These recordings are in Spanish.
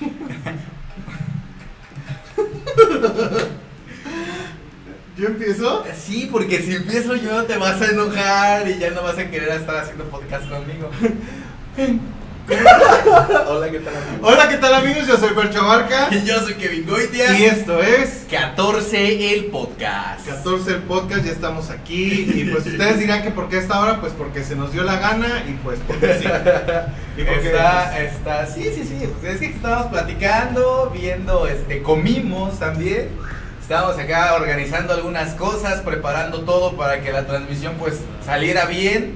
¿Yo empiezo? Sí, porque si empiezo yo te vas a enojar y ya no vas a querer estar haciendo podcast conmigo. Hola, ¿qué tal amigos? Hola, ¿qué tal amigos? Yo soy Percho Barca Y yo soy Kevin Goitia. y esto es 14 el podcast. 14 el podcast, ya estamos aquí y pues ustedes dirán que por qué esta hora, pues porque se nos dio la gana y pues porque sí. Y porque Está, está, sí, sí, sí. pues es que estábamos platicando, viendo, este, comimos también. Estábamos acá organizando algunas cosas, preparando todo para que la transmisión pues saliera bien,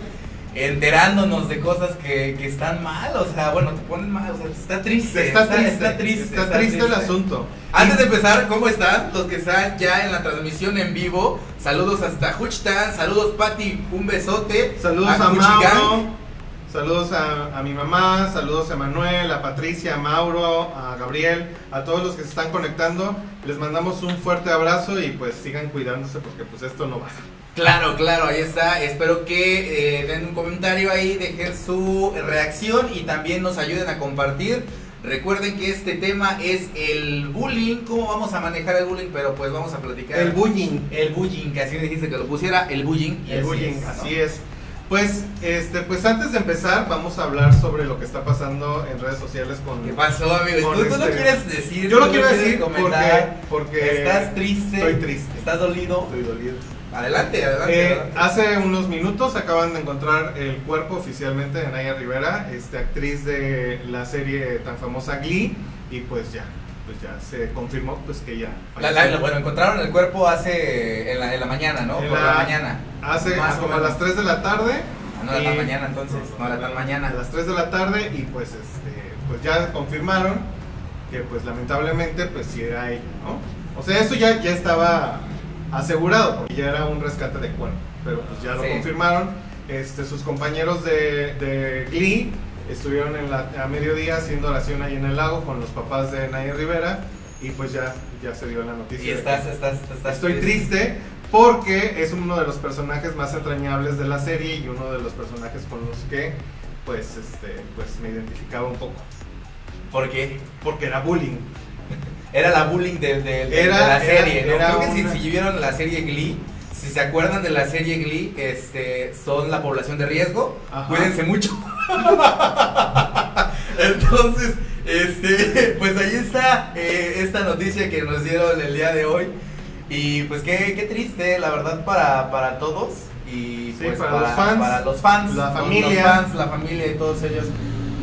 enterándonos de cosas que, que están mal, o sea, bueno, te ponen mal, o sea, está triste. está, triste, está triste. está triste el asunto. Antes de empezar, ¿cómo están? Los que están ya en la transmisión en vivo. Saludos hasta Huchtan, saludos Pati, un besote. Saludos a. Mauro, saludos a, a mi mamá, saludos a Manuel, a Patricia, a Mauro, a Gabriel, a todos los que se están conectando. Les mandamos un fuerte abrazo y pues sigan cuidándose porque pues esto no baja. Claro, claro, ahí está. Espero que eh, den un comentario ahí, dejen su reacción y también nos ayuden a compartir. Recuerden que este tema es el bullying, cómo vamos a manejar el bullying, pero pues vamos a platicar. El bullying. El bullying, que así me dijiste que lo pusiera, el bullying. y El así bullying, es, ¿no? así es. Pues, este, pues antes de empezar, vamos a hablar sobre lo que está pasando en redes sociales con. ¿Qué pasó, amigo? Con ¿Tú, tú lo este- quieres decir? Yo ¿Tú lo quiero decir comentar? porque, porque ¿Estás triste? Estoy triste. ¿Estás dolido? Estoy dolido. Adelante, adelante. Eh, adelante. hace unos minutos acaban de encontrar el cuerpo oficialmente de Naya Rivera, este, actriz de la serie tan famosa Glee, y pues ya, pues ya se confirmó pues que ya. La- la- bueno, encontraron el cuerpo hace en la, en la mañana, ¿no? En Por la- mañana. Hace Más como a las 3 de la tarde. Ah, no y- tan mañana entonces, no era tan mañana. A las 3 de la tarde y pues este pues ya confirmaron que pues lamentablemente pues sí era ella, ¿no? O sea, eso ya, ya estaba asegurado, porque ya era un rescate de cuerpo, pero pues ya lo Sí. confirmaron. Este, sus compañeros de, de Glee estuvieron en la, a mediodía haciendo oración ahí en el lago con los papás de Naya Rivera y pues ya, ya se dio la noticia. Y que- estás, estás, estás Estoy triste porque es uno de los personajes más entrañables de la serie y uno de los personajes con los que pues este pues me identificaba un poco ¿Por qué? porque era bullying. Era la bullying de, de- de- Era- de la era- serie, ¿no? era Creo que si, si vieron la serie Glee, si se acuerdan de la serie Glee, este, son la población de riesgo. Ajá. Cuídense mucho. Entonces, este, pues ahí está eh, esta noticia que nos dieron el día de hoy. Y pues qué, qué triste, la verdad, para, para todos. Y Sí, pues para los fans, para los fans, la familia. los fans, la familia y todos ellos.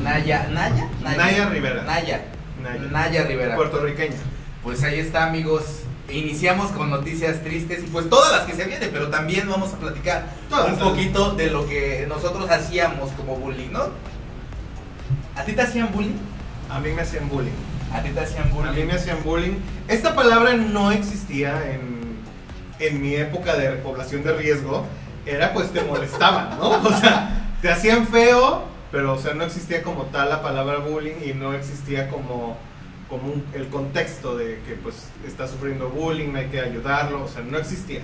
Naya, Naya, Naya Rivera. Naya, Naya. Naya Rivera. Puertorriqueña. Pues ahí está, amigos. Iniciamos con noticias tristes y pues todas las que se vienen, pero también vamos a platicar Todas, un todas. poquito de lo que nosotros hacíamos como bullying, ¿no? ¿A ti te hacían bullying? A mí me hacían bullying. ¿A ti te hacían A mí bullying? me hacían bullying. Esta palabra no existía en, en mi época de población de riesgo. Era pues te molestaban, ¿no? O sea, te hacían feo, pero o sea, no existía como tal la palabra bullying y no existía como, como un- el contexto de que pues está sufriendo bullying, hay que ayudarlo, o sea, no existía.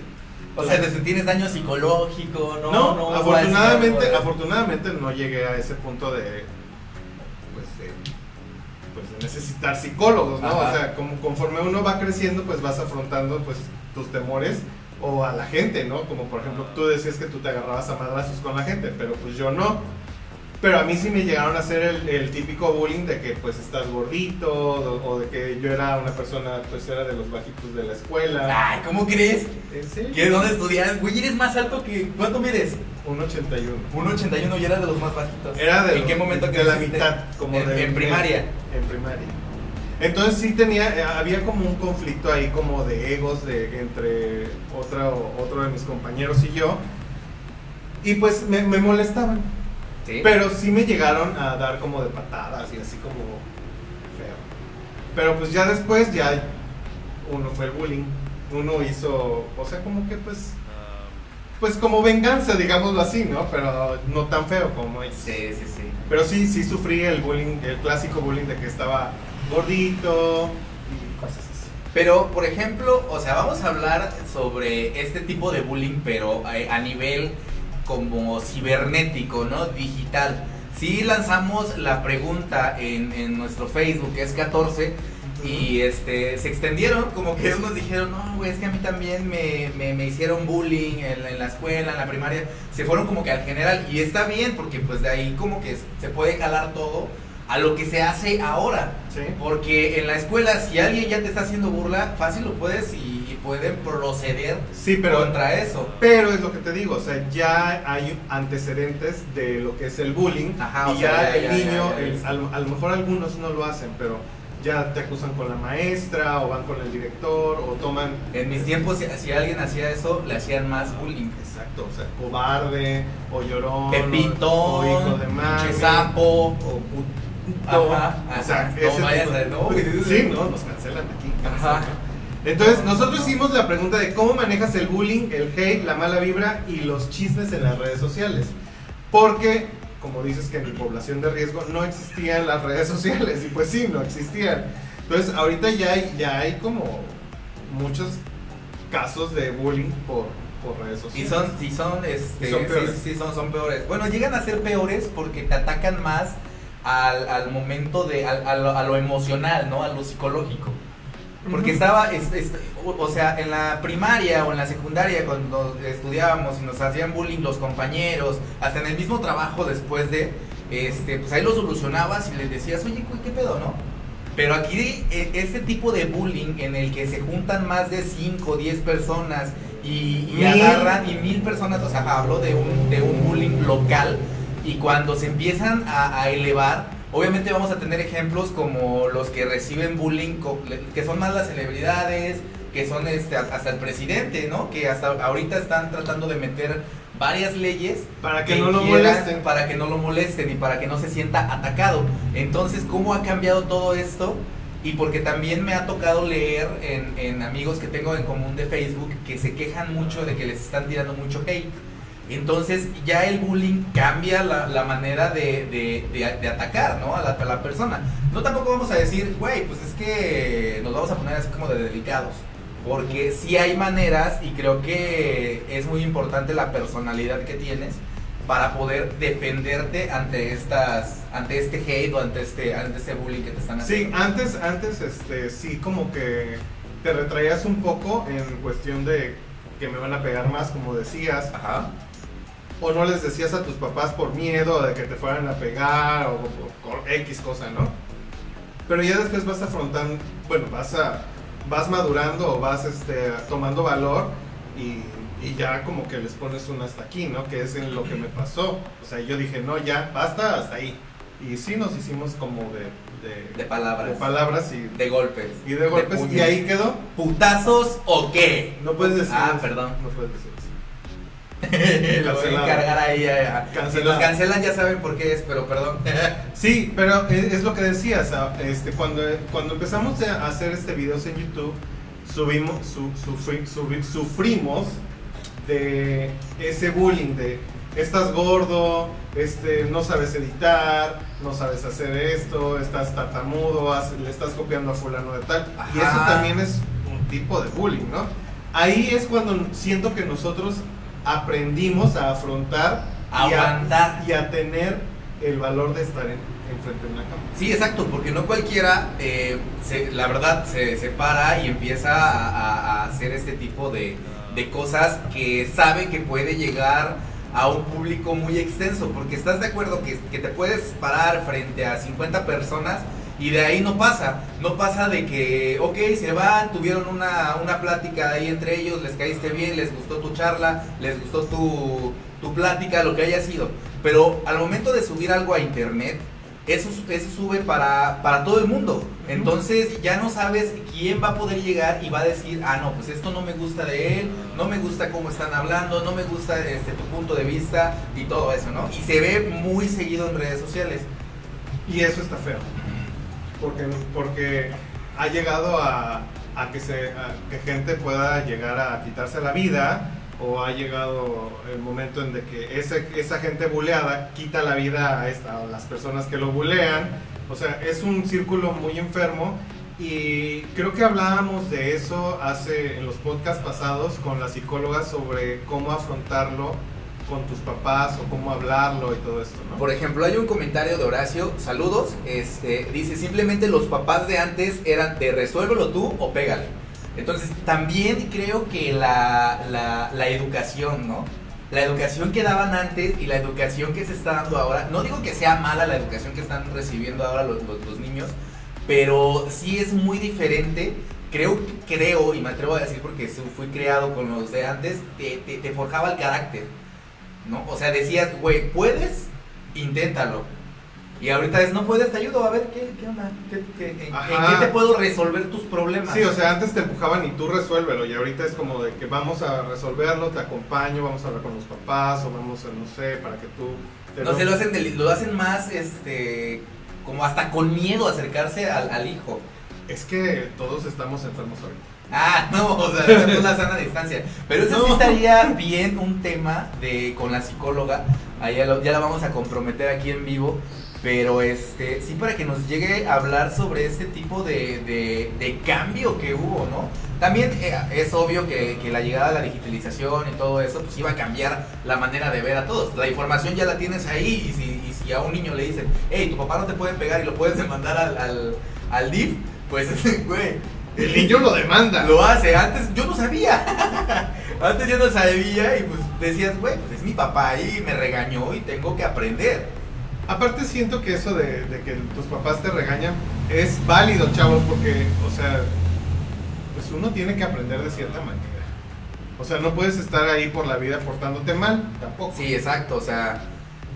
O sea, desde tienes daño psicológico, ¿no? No, no, afortunadamente, afortunadamente no llegué a ese punto de, pues, necesitar psicólogos, ¿no? Ajá. O sea, como conforme uno va creciendo, pues vas afrontando pues tus temores o a la gente, ¿no? Como por ejemplo, tú decías que tú te agarrabas a madrazos con la gente, pero pues yo no. Pero a mí sí me llegaron a hacer el, el típico bullying de que pues estás gordito o, o de que yo era una persona, pues era de los bajitos de la escuela. Ay, ¿cómo crees? ¿En serio? ¿Qué? ¿Dónde estudias? Güey, eres más alto que... ¿Cuánto mides? Un 81. 1.81 y eras de los más bajitos. Era de, ¿En qué momento de la creciste? mitad, como en, de- en primaria. En primaria. Entonces sí tenía, eh, había como un conflicto ahí como de egos de, entre otro, otro de mis compañeros y yo. Y pues me, me molestaban. Sí. Pero sí me llegaron a dar como de patadas y así como feo. Pero pues ya después ya uno fue el bullying. Uno hizo, o sea, como que pues, pues como venganza, digámoslo así, ¿no? Pero no tan feo como es. Sí, sí, sí. Pero sí, sí sufrí el bullying, el clásico bullying de que estaba gordito y cosas así. Pero, por ejemplo, o sea, vamos a hablar sobre este tipo de bullying, pero eh, a nivel como cibernético, ¿no? Digital. sí lanzamos la pregunta en, en nuestro Facebook, que es 14, y este, se extendieron, como que unos dijeron, no, güey, es que a mí también me, me, me hicieron bullying en, en la escuela, en la primaria. Se fueron como que al general, y está bien, porque pues de ahí como que se puede jalar todo a lo que se hace ahora. Sí. Porque en la escuela, si alguien ya te está haciendo burla, fácil lo puedes y pueden proceder Sí, pero contra eso. Pero es lo que te digo, o sea, ya hay antecedentes de lo que es el bullying Ajá, o y sea, ya ya, el ya, niño, ya, ya, el- ya. a, lo- mejor algunos no lo hacen, pero ya te acusan con la maestra o van con el director o toman... En mis tiempos, si, si alguien hacía eso, le hacían más bullying. Exacto, o sea, cobarde o llorón Pepitón, o hijo de pinche sapo. o puto. Ajá, o sea, No vayas no. Sí, no, nos cancelan aquí. Ajá. Entonces, nosotros hicimos la pregunta de cómo manejas el bullying, el hate, la mala vibra y los chismes en las redes sociales. Porque, como dices que en mi población de riesgo no existían las redes sociales, y pues sí, no existían. Entonces, ahorita ya hay, ya hay como muchos casos de bullying por, por redes Y sociales. son, y son, este, Y son peores. sí, sí, son, son peores. Bueno, llegan a ser peores porque te atacan más al, al momento de, al- a, lo, a lo emocional, ¿no? A lo psicológico. Porque estaba, es- es- o, sea, en la primaria o en la secundaria cuando estudiábamos y nos hacían bullying los compañeros, hasta en el mismo trabajo después de, este, pues ahí lo solucionabas y les decías, oye, ¿qué pedo, no? Pero aquí e- este tipo de bullying en el que se juntan más de 5 o 10 personas y, agarran y mil personas, o sea, hablo de un, de un bullying local y cuando se empiezan a, a elevar, obviamente vamos a tener ejemplos como los que reciben bullying, que son más las celebridades, que son este, hasta el presidente, ¿no? Que hasta ahorita están tratando de meter varias leyes Para que no lo quieran- molesten. Para que no lo molesten y para que no se sienta atacado. Entonces, ¿cómo ha cambiado todo esto? Y porque también me ha tocado leer en, en amigos que tengo en común de Facebook que se quejan mucho de que les están tirando mucho hate. Entonces ya el bullying cambia la, la manera de, de- de- de atacar ¿no? a, la, a la persona. No tampoco vamos a decir, güey, pues es que nos vamos a poner así como de delicados. Porque sí hay maneras y creo que es muy importante la personalidad que tienes para poder defenderte ante estas ante este hate o ante este ante este bullying que te están Sí, haciendo. antes, antes, este, sí, como que te retraías un poco en cuestión de que me van a pegar más, como decías, Ajá. O no les decías a tus papás por miedo de que te fueran a pegar o por, X cosa, ¿no? Pero ya después vas afrontando, bueno, vas a, vas madurando o vas, este, tomando valor y, y ya como que les pones un hasta aquí, ¿no? Que es en lo que me pasó. O sea, yo dije, no, ya, basta, hasta ahí. Y sí nos hicimos como de, de, De palabras. de palabras y De golpes. y de golpes y ahí quedó. ¿Putazos o qué? No puedes decir Ah, eso. perdón. No puedes decir. Lo voy a encargar ahí. a- a- Si los cancelan ya saben por qué es, pero perdón. Sí, pero es, es lo que decías. ah, Este, cuando, cuando empezamos a hacer este videos en YouTube, subimos, su- sufri- subi- sufrimos de ese bullying de estás gordo, este, no sabes editar, no sabes hacer esto, estás tartamudo, le estás copiando a fulano de tal. Y eso también es un tipo de bullying, ¿no? Ahí es cuando siento que nosotros aprendimos a afrontar y a- Aguantar. y a tener el valor de estar en, enfrente de una cámara. Sí, exacto, porque no cualquiera, eh, se- la verdad, se, se para y empieza a, a- a hacer este tipo de, de cosas que sabe que puede llegar a un público muy extenso, porque estás de acuerdo que, que te puedes parar frente a 50 personas y de ahí no pasa, no pasa de que, ok, se van, tuvieron una, una plática ahí entre ellos, les caíste bien, les gustó tu charla, les gustó tu, tu plática, lo que haya sido, pero al momento de subir algo a internet, eso, eso sube para, para todo el mundo. Entonces ya no sabes quién va a poder llegar y va a decir, ah, no, pues esto no me gusta de él, no me gusta cómo están hablando, no me gusta este, tu punto de vista y todo eso, ¿no? Y se ve muy seguido en redes sociales. Y eso está feo. Porque, porque ha llegado a, a que, se, a que gente pueda llegar a quitarse la vida o ha llegado el momento en de que ese, esa gente buleada quita la vida a, esta- a las personas que lo bulean. O sea, es un círculo muy enfermo y creo que hablábamos de eso hace en los podcasts pasados con la psicóloga sobre cómo afrontarlo con tus papás o cómo hablarlo y todo esto, ¿no? Por ejemplo, hay un comentario de Horacio, saludos, este, dice simplemente los papás de antes eran de resuélvelo tú o pégale. Entonces, también creo que la, la, la educación, ¿no? La educación que daban antes y la educación que se está dando ahora, no digo que sea mala la educación que están recibiendo ahora los, los, los niños, pero sí es muy diferente creo, creo, y me atrevo a decir porque fui creado con los de antes, te, te, te forjaba el carácter, ¿no? O sea, decías, güey, ¿puedes? Inténtalo. Y ahorita es, no puedes, te ayudo, a ver, ¿qué, qué onda? ¿Qué, qué, en, ¿En qué te puedo resolver tus problemas? Sí, o sea, antes te empujaban y tú resuélvelo, y ahorita es como de que vamos a resolverlo, te acompaño, vamos a hablar con los papás, o vamos a, no sé, para que tú... no, se lo hacen, de, lo hacen más, este, como hasta con miedo acercarse al, al hijo. Es que todos estamos enfermos ahorita. Ah, no, o sea, es una sana distancia. Pero eso no. sí estaría bien un tema de con la psicóloga. Ahí ya, lo, ya la vamos a comprometer aquí en vivo. Pero este, sí para que nos llegue a hablar sobre este tipo de, de, de cambio que hubo, ¿no? También eh, es obvio que, que, la llegada de la digitalización y todo eso, pues iba a cambiar la manera de ver a todos. La información ya la tienes ahí y si, y si a un niño le dicen, hey, tu papá no te puede pegar y lo puedes demandar al, al, al DIF, pues, güey. El niño lo demanda. Lo hace. Antes yo no sabía. Antes yo no sabía y pues decías, güey, pues es mi papá y me regañó y tengo que aprender. Aparte siento que eso de, de, que tus papás te regañan es válido, chavos, porque, o sea, pues uno tiene que aprender de cierta manera. O sea, no puedes estar ahí por la vida portándote mal, tampoco. Sí, exacto. O sea,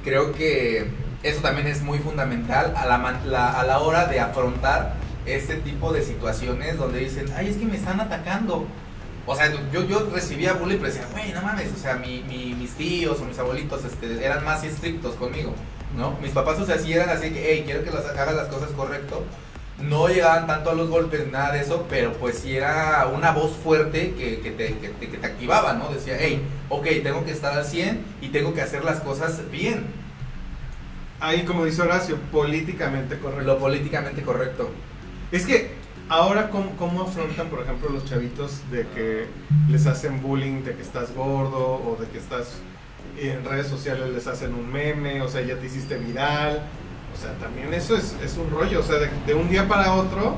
creo que eso también es muy fundamental a la, la, a la hora de afrontar este tipo de situaciones donde dicen, ay, es que me están atacando. O sea, yo, yo recibía bullying, pero decía, güey, no mames, o sea, mi, mi, mis tíos o mis abuelitos este, eran más estrictos conmigo, ¿no? Mis papás, o sea, sí eran así que, hey, quiero que las, hagas las cosas correcto. No llegaban tanto a los golpes, nada de eso, pero pues sí era una voz fuerte que, que, te, que, que te activaba, ¿no? Decía, hey, ok, tengo que estar al 100 y tengo que hacer las cosas bien. Ahí, como dice Horacio, políticamente correcto. Lo políticamente correcto. Es que ahora, ¿cómo, ¿cómo, afrontan, por ejemplo, los chavitos de que les hacen bullying, de que estás gordo o de que estás en redes sociales les hacen un meme, o sea, ya te hiciste viral? O sea, también eso es, es un rollo, o sea, de, de, un día para otro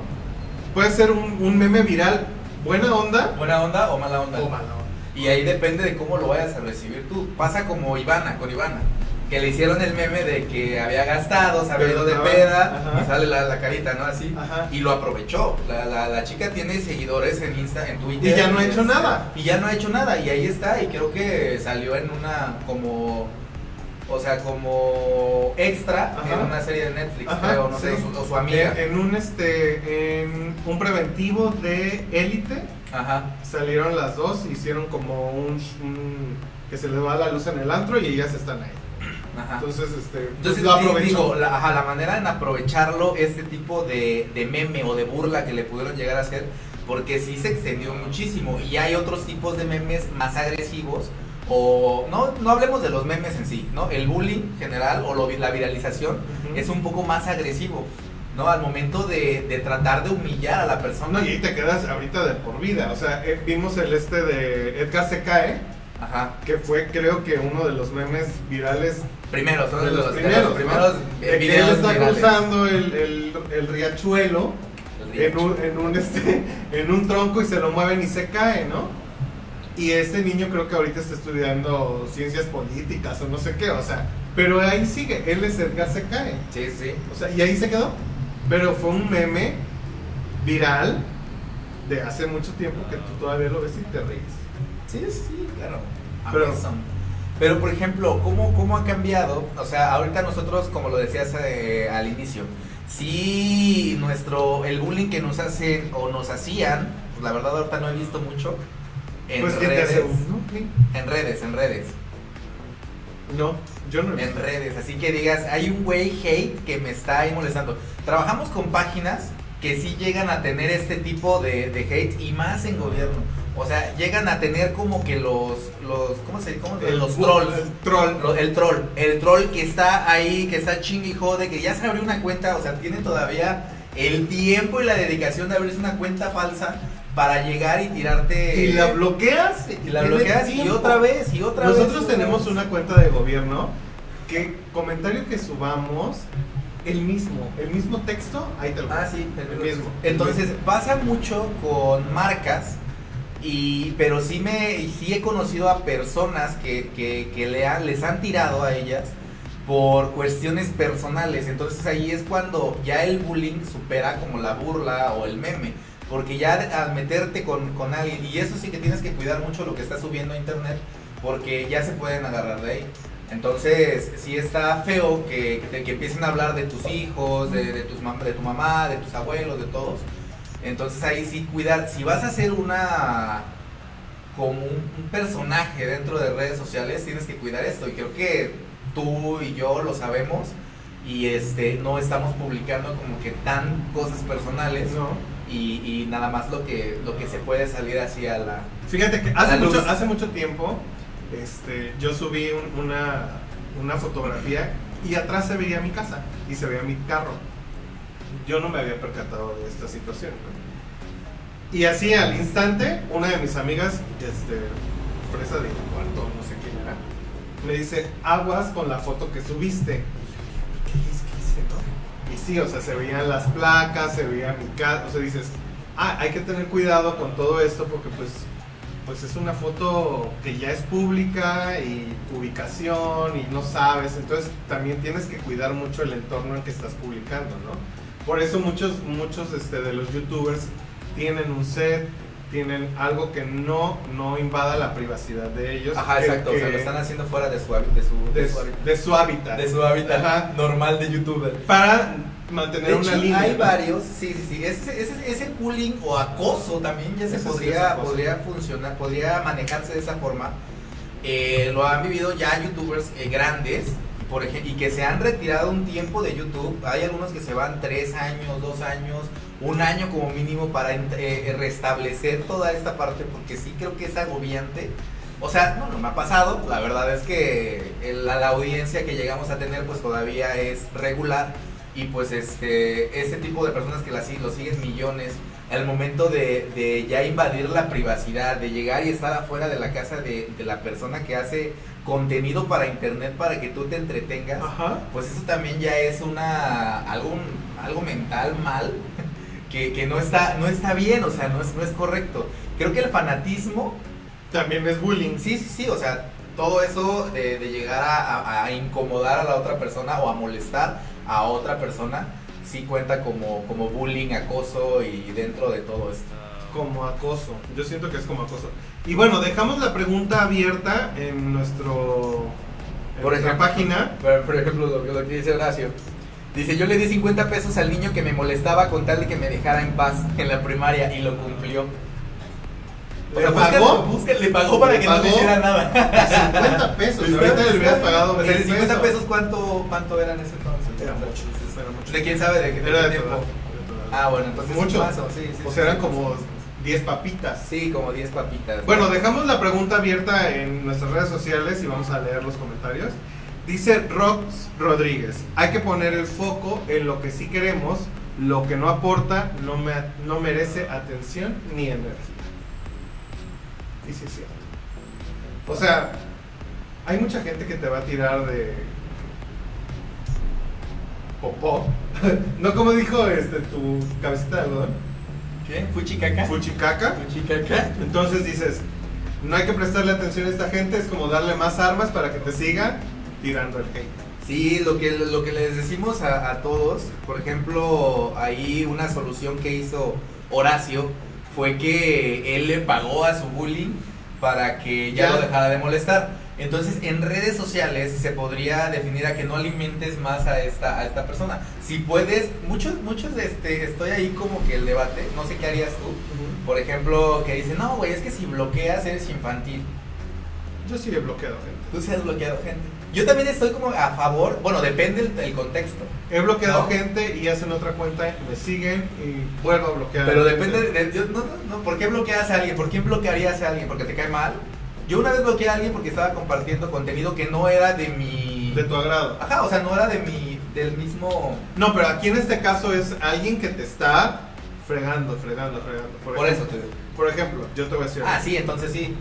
puede ser un, un, meme viral, buena onda. Buena onda o mala onda. O mala onda. Y ahí depende de cómo lo vayas a recibir tú. Pasa como Ivana, con Ivana que le hicieron el meme de que había gastado, se había ido de peda, Ajá. y sale la, la, carita, ¿no? Así. Ajá. Y lo aprovechó. La, la, la, chica tiene seguidores en Insta, en Twitter. Y ya no ha hecho nada. Y ya no ha hecho nada. Y ahí está. Y creo que salió en una como. O sea, como extra Ajá. en una serie de Netflix, creo, no sí. sé, o su, o su amiga. En, en, un este, en un preventivo de élite. Ajá. Salieron las dos, hicieron como un, un que se les va la luz en el antro y ellas están ahí. Ajá. Entonces, este, Entonces, lo aprovechó. Digo, la, ajá, la, manera en aprovecharlo, este tipo de, de, meme o de burla que le pudieron llegar a hacer, porque sí se extendió muchísimo. Y hay otros tipos de memes más agresivos. O no, no hablemos de los memes en sí, ¿no? El bullying general o lo, la viralización uh -huh. es un poco más agresivo. ¿no? Al momento de, de, tratar de humillar a la persona. No, y te quedas ahorita de por vida. O sea, eh, vimos el este de Edgar se cae. Ajá. Que fue, creo que uno de los memes virales. Primeros, son de los, los primeros. los eh, videos. Él está virales. cruzando el, el, el riachuelo en un, en, un, este, en un tronco y se lo mueven y se cae, ¿no? Y este niño creo que ahorita está estudiando ciencias políticas o no sé qué, o sea. Pero ahí sigue, él es Edgar se cae. Sí, sí. O sea, y ahí se quedó. Pero fue un meme viral de hace mucho tiempo que tú todavía lo ves y te ríes. Sí, sí, claro. Pero, pero por ejemplo, ¿cómo, ¿cómo ha cambiado? O sea, ahorita nosotros, como lo decías eh, al inicio, sí, nuestro, el bullying que nos hacen o nos hacían, pues la verdad ahorita no he visto mucho. En pues, redes. Te uno? En redes, en redes. No, yo no. En redes, así que digas, hay un güey hate que me está ahí molestando. Trabajamos con páginas que sí llegan a tener este tipo de, de hate y más en gobierno. O sea, llegan a tener como que los, los ¿cómo se cómo el, Los trolls. El troll. El troll. El troll que está ahí, que está ching y jode, que ya se abrió una cuenta, o sea, tiene todavía el tiempo y la dedicación de abrirse una cuenta falsa para llegar y tirarte. Y la bloqueas. y la bloqueas y otra vez y otra vez. Nosotros y otra tenemos vez. una cuenta de gobierno que comentario que subamos, el mismo, el mismo texto, ahí te lo Ah, sí, el mismo. Entonces pasa mucho con marcas y pero sí me sí he conocido a personas que, que, les han tirado a ellas por cuestiones personales. Entonces ahí es cuando ya el bullying supera como la burla o el meme. Porque ya al meterte con, con alguien, y eso sí que tienes que cuidar mucho lo que estás subiendo a internet, porque ya se pueden agarrar de ahí. Entonces, sí está feo que, que, empiecen a hablar de tus hijos, de, de tus de tu mamá, de tus abuelos, de todos. Entonces ahí sí cuidar. Si vas a hacer una como un, un personaje dentro de redes sociales, tienes que cuidar esto. Y creo que tú y yo lo sabemos. Y este no estamos publicando como que tan cosas personales No. y, y nada más lo que lo que se puede salir así a la Fíjate que hace mucho, hace mucho tiempo este, yo subí un- una, una fotografía y atrás se veía mi casa y se veía mi carro. Yo no me había percatado de esta situación. Y así al instante, una de mis amigas, este, presa de cuarto, no sé quién era, me dice, aguas con la foto que subiste. ¿Qué hice? ¿Qué hice, no? Y sí, o sea, se veían las placas, se veía mi casa, o sea, dices, ah, hay que tener cuidado con todo esto porque pues pues es una foto que ya es pública y ubicación y no sabes, entonces también tienes que cuidar mucho el entorno en que estás publicando, ¿no? Por eso muchos muchos este, de los youtubers tienen un set, tienen algo que no no invada la privacidad de ellos, Ajá, que- exacto, o sea, que- lo están haciendo fuera de su de su, de, de su hábitat. de su hábitat, de su hábitat Ajá. normal de youtuber. para mantener De una hecho, línea. hay ¿no? varios, sí, sí, sí, ese, ese, ese bullying o acoso también ya se sí podría, acoso. podría funcionar, podría manejarse de esa forma. Eh, lo han vivido ya youtubers eh, grandes, por ejemplo, y que se han retirado un tiempo de YouTube. Hay algunos que se van tres años, dos años, un año como mínimo para ent- eh, restablecer toda esta parte, porque sí creo que es agobiante. O sea, no, no me ha pasado. La verdad es que el- la, la audiencia que llegamos a tener, pues todavía es regular. Y pues este, este tipo de personas que la, lo siguen millones, al momento de, de ya invadir la privacidad, de llegar y estar afuera de la casa de, de la persona que hace contenido para internet para que tú te entretengas, Ajá. pues eso también ya es una algo, algo mental mal que, que no está no está bien, o sea, no es, no es correcto. Creo que el fanatismo, También es bullying. sí, sí, sí, o sea, todo eso de, de llegar a, a- a incomodar a la otra persona o a molestar a otra persona, sí cuenta como, como bullying, acoso y dentro de todo esto. Como acoso. Yo siento que es como acoso. Y bueno, dejamos la pregunta abierta en nuestro en Por nuestra ejemplo, página. Por, por ejemplo, lo, lo que dice Horacio. Dice, yo le di 50 pesos al niño que me molestaba con tal de que me dejara en paz en la primaria y lo cumplió. O ¿Le sea, busca- pagó? busca- le pagó para ¿Le que no le hiciera nada. 50 pesos. Ahorita le hubieras pagado O sea, de mil 50 pesos, ¿cuánto, ¿cuánto eran en ese entonces? Era mucho, era mucho. ¿De quién sabe de qué Era de tiempo? todo. Ah, bueno, entonces Mucho. un vaso, sí, sí, O sea, eran como 10 papitas. Sí, como 10 papitas. Bueno, dejamos la pregunta abierta en nuestras redes sociales y vamos a leer los comentarios. Dice Rox Rodríguez, hay que poner el foco en lo que sí queremos, lo que no aporta no, me, no merece atención ni energía. Y sí es cierto. O sea, hay mucha gente que te va a tirar de popó. no como dijo este tu cabecita de algodón, ¿Qué? ¿Fuchicaca? fuchicaca. ¿Fuchicaca? Entonces dices, no hay que prestarle atención a esta gente, es como darle más armas para que te siga tirando el hate. Sí, lo que, lo que les decimos a, a todos, por ejemplo, ahí una solución que hizo Horacio fue que él le pagó a su bullying para que ya, Ya. lo dejara de molestar. Entonces, en redes sociales se podría definir a que no alimentes más a esta, a esta persona. Si puedes, muchos, muchos, este, estoy ahí como que el debate, no sé qué harías tú. Por ejemplo, que dicen, no, güey, es que si bloqueas eres infantil. Yo sí he bloqueado gente. Tú sí has bloqueado gente. Yo también estoy como a favor, bueno, depende del, del contexto. He bloqueado No. gente y hacen otra cuenta, me siguen y vuelvo a bloquear. Pero depende de, yo- no, no, no, ¿por qué bloqueas a alguien? ¿Por qué bloquearías a alguien? ¿Porque te cae mal? Yo una vez bloqueé a alguien porque estaba compartiendo contenido que no era de mi... De tu agrado. Ajá, o sea, no era de mi, del mismo... No, pero aquí en este caso es alguien que te está Fregando, fregando, fregando. Por, eso te Por ejemplo, yo te voy a decir. Ah, sí, entonces sí.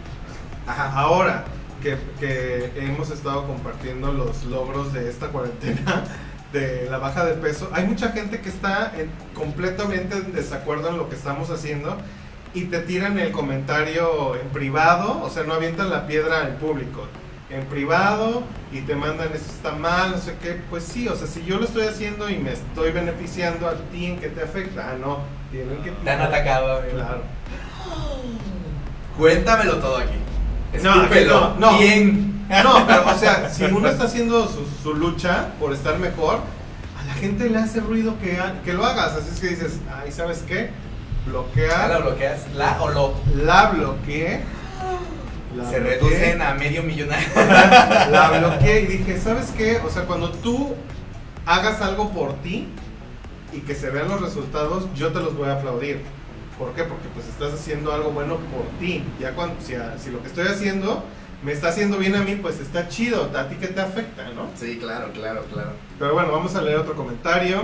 Ajá, ahora que, que hemos estado compartiendo los logros de esta cuarentena, de la baja de peso, hay mucha gente que está en- completamente en desacuerdo en lo que estamos haciendo y te tiran el comentario en privado, o sea, no avientan la piedra en público, en privado y te mandan eso está mal, no sé qué, pues sí, o sea, si yo lo estoy haciendo y me estoy beneficiando a ti, ¿en qué te afecta? Ah, no, tienen que... Te han atacado, amigo. Claro. Cuéntamelo todo aquí. No, Escúpelo. no, no. Bien. No, pero o sea, si uno está haciendo su, su lucha por estar mejor, a la gente le hace ruido que, que lo hagas. Así es que dices, ay, ¿sabes qué? ¿La Bloquear, bloqueas? ¿La o lo? la bloqueé. la Se bloqueé, reducen a medio millonario. La bloqueé y dije, ¿sabes qué? O sea, cuando tú hagas algo por ti y que se vean los resultados, yo te los voy a aplaudir. ¿Por qué? Porque pues estás haciendo algo bueno por ti. Ya cuando, si, a- si lo que estoy haciendo me está haciendo bien a mí, pues está chido. ¿A ti qué te afecta, no? Sí, claro, claro, claro. Pero bueno, vamos a leer otro comentario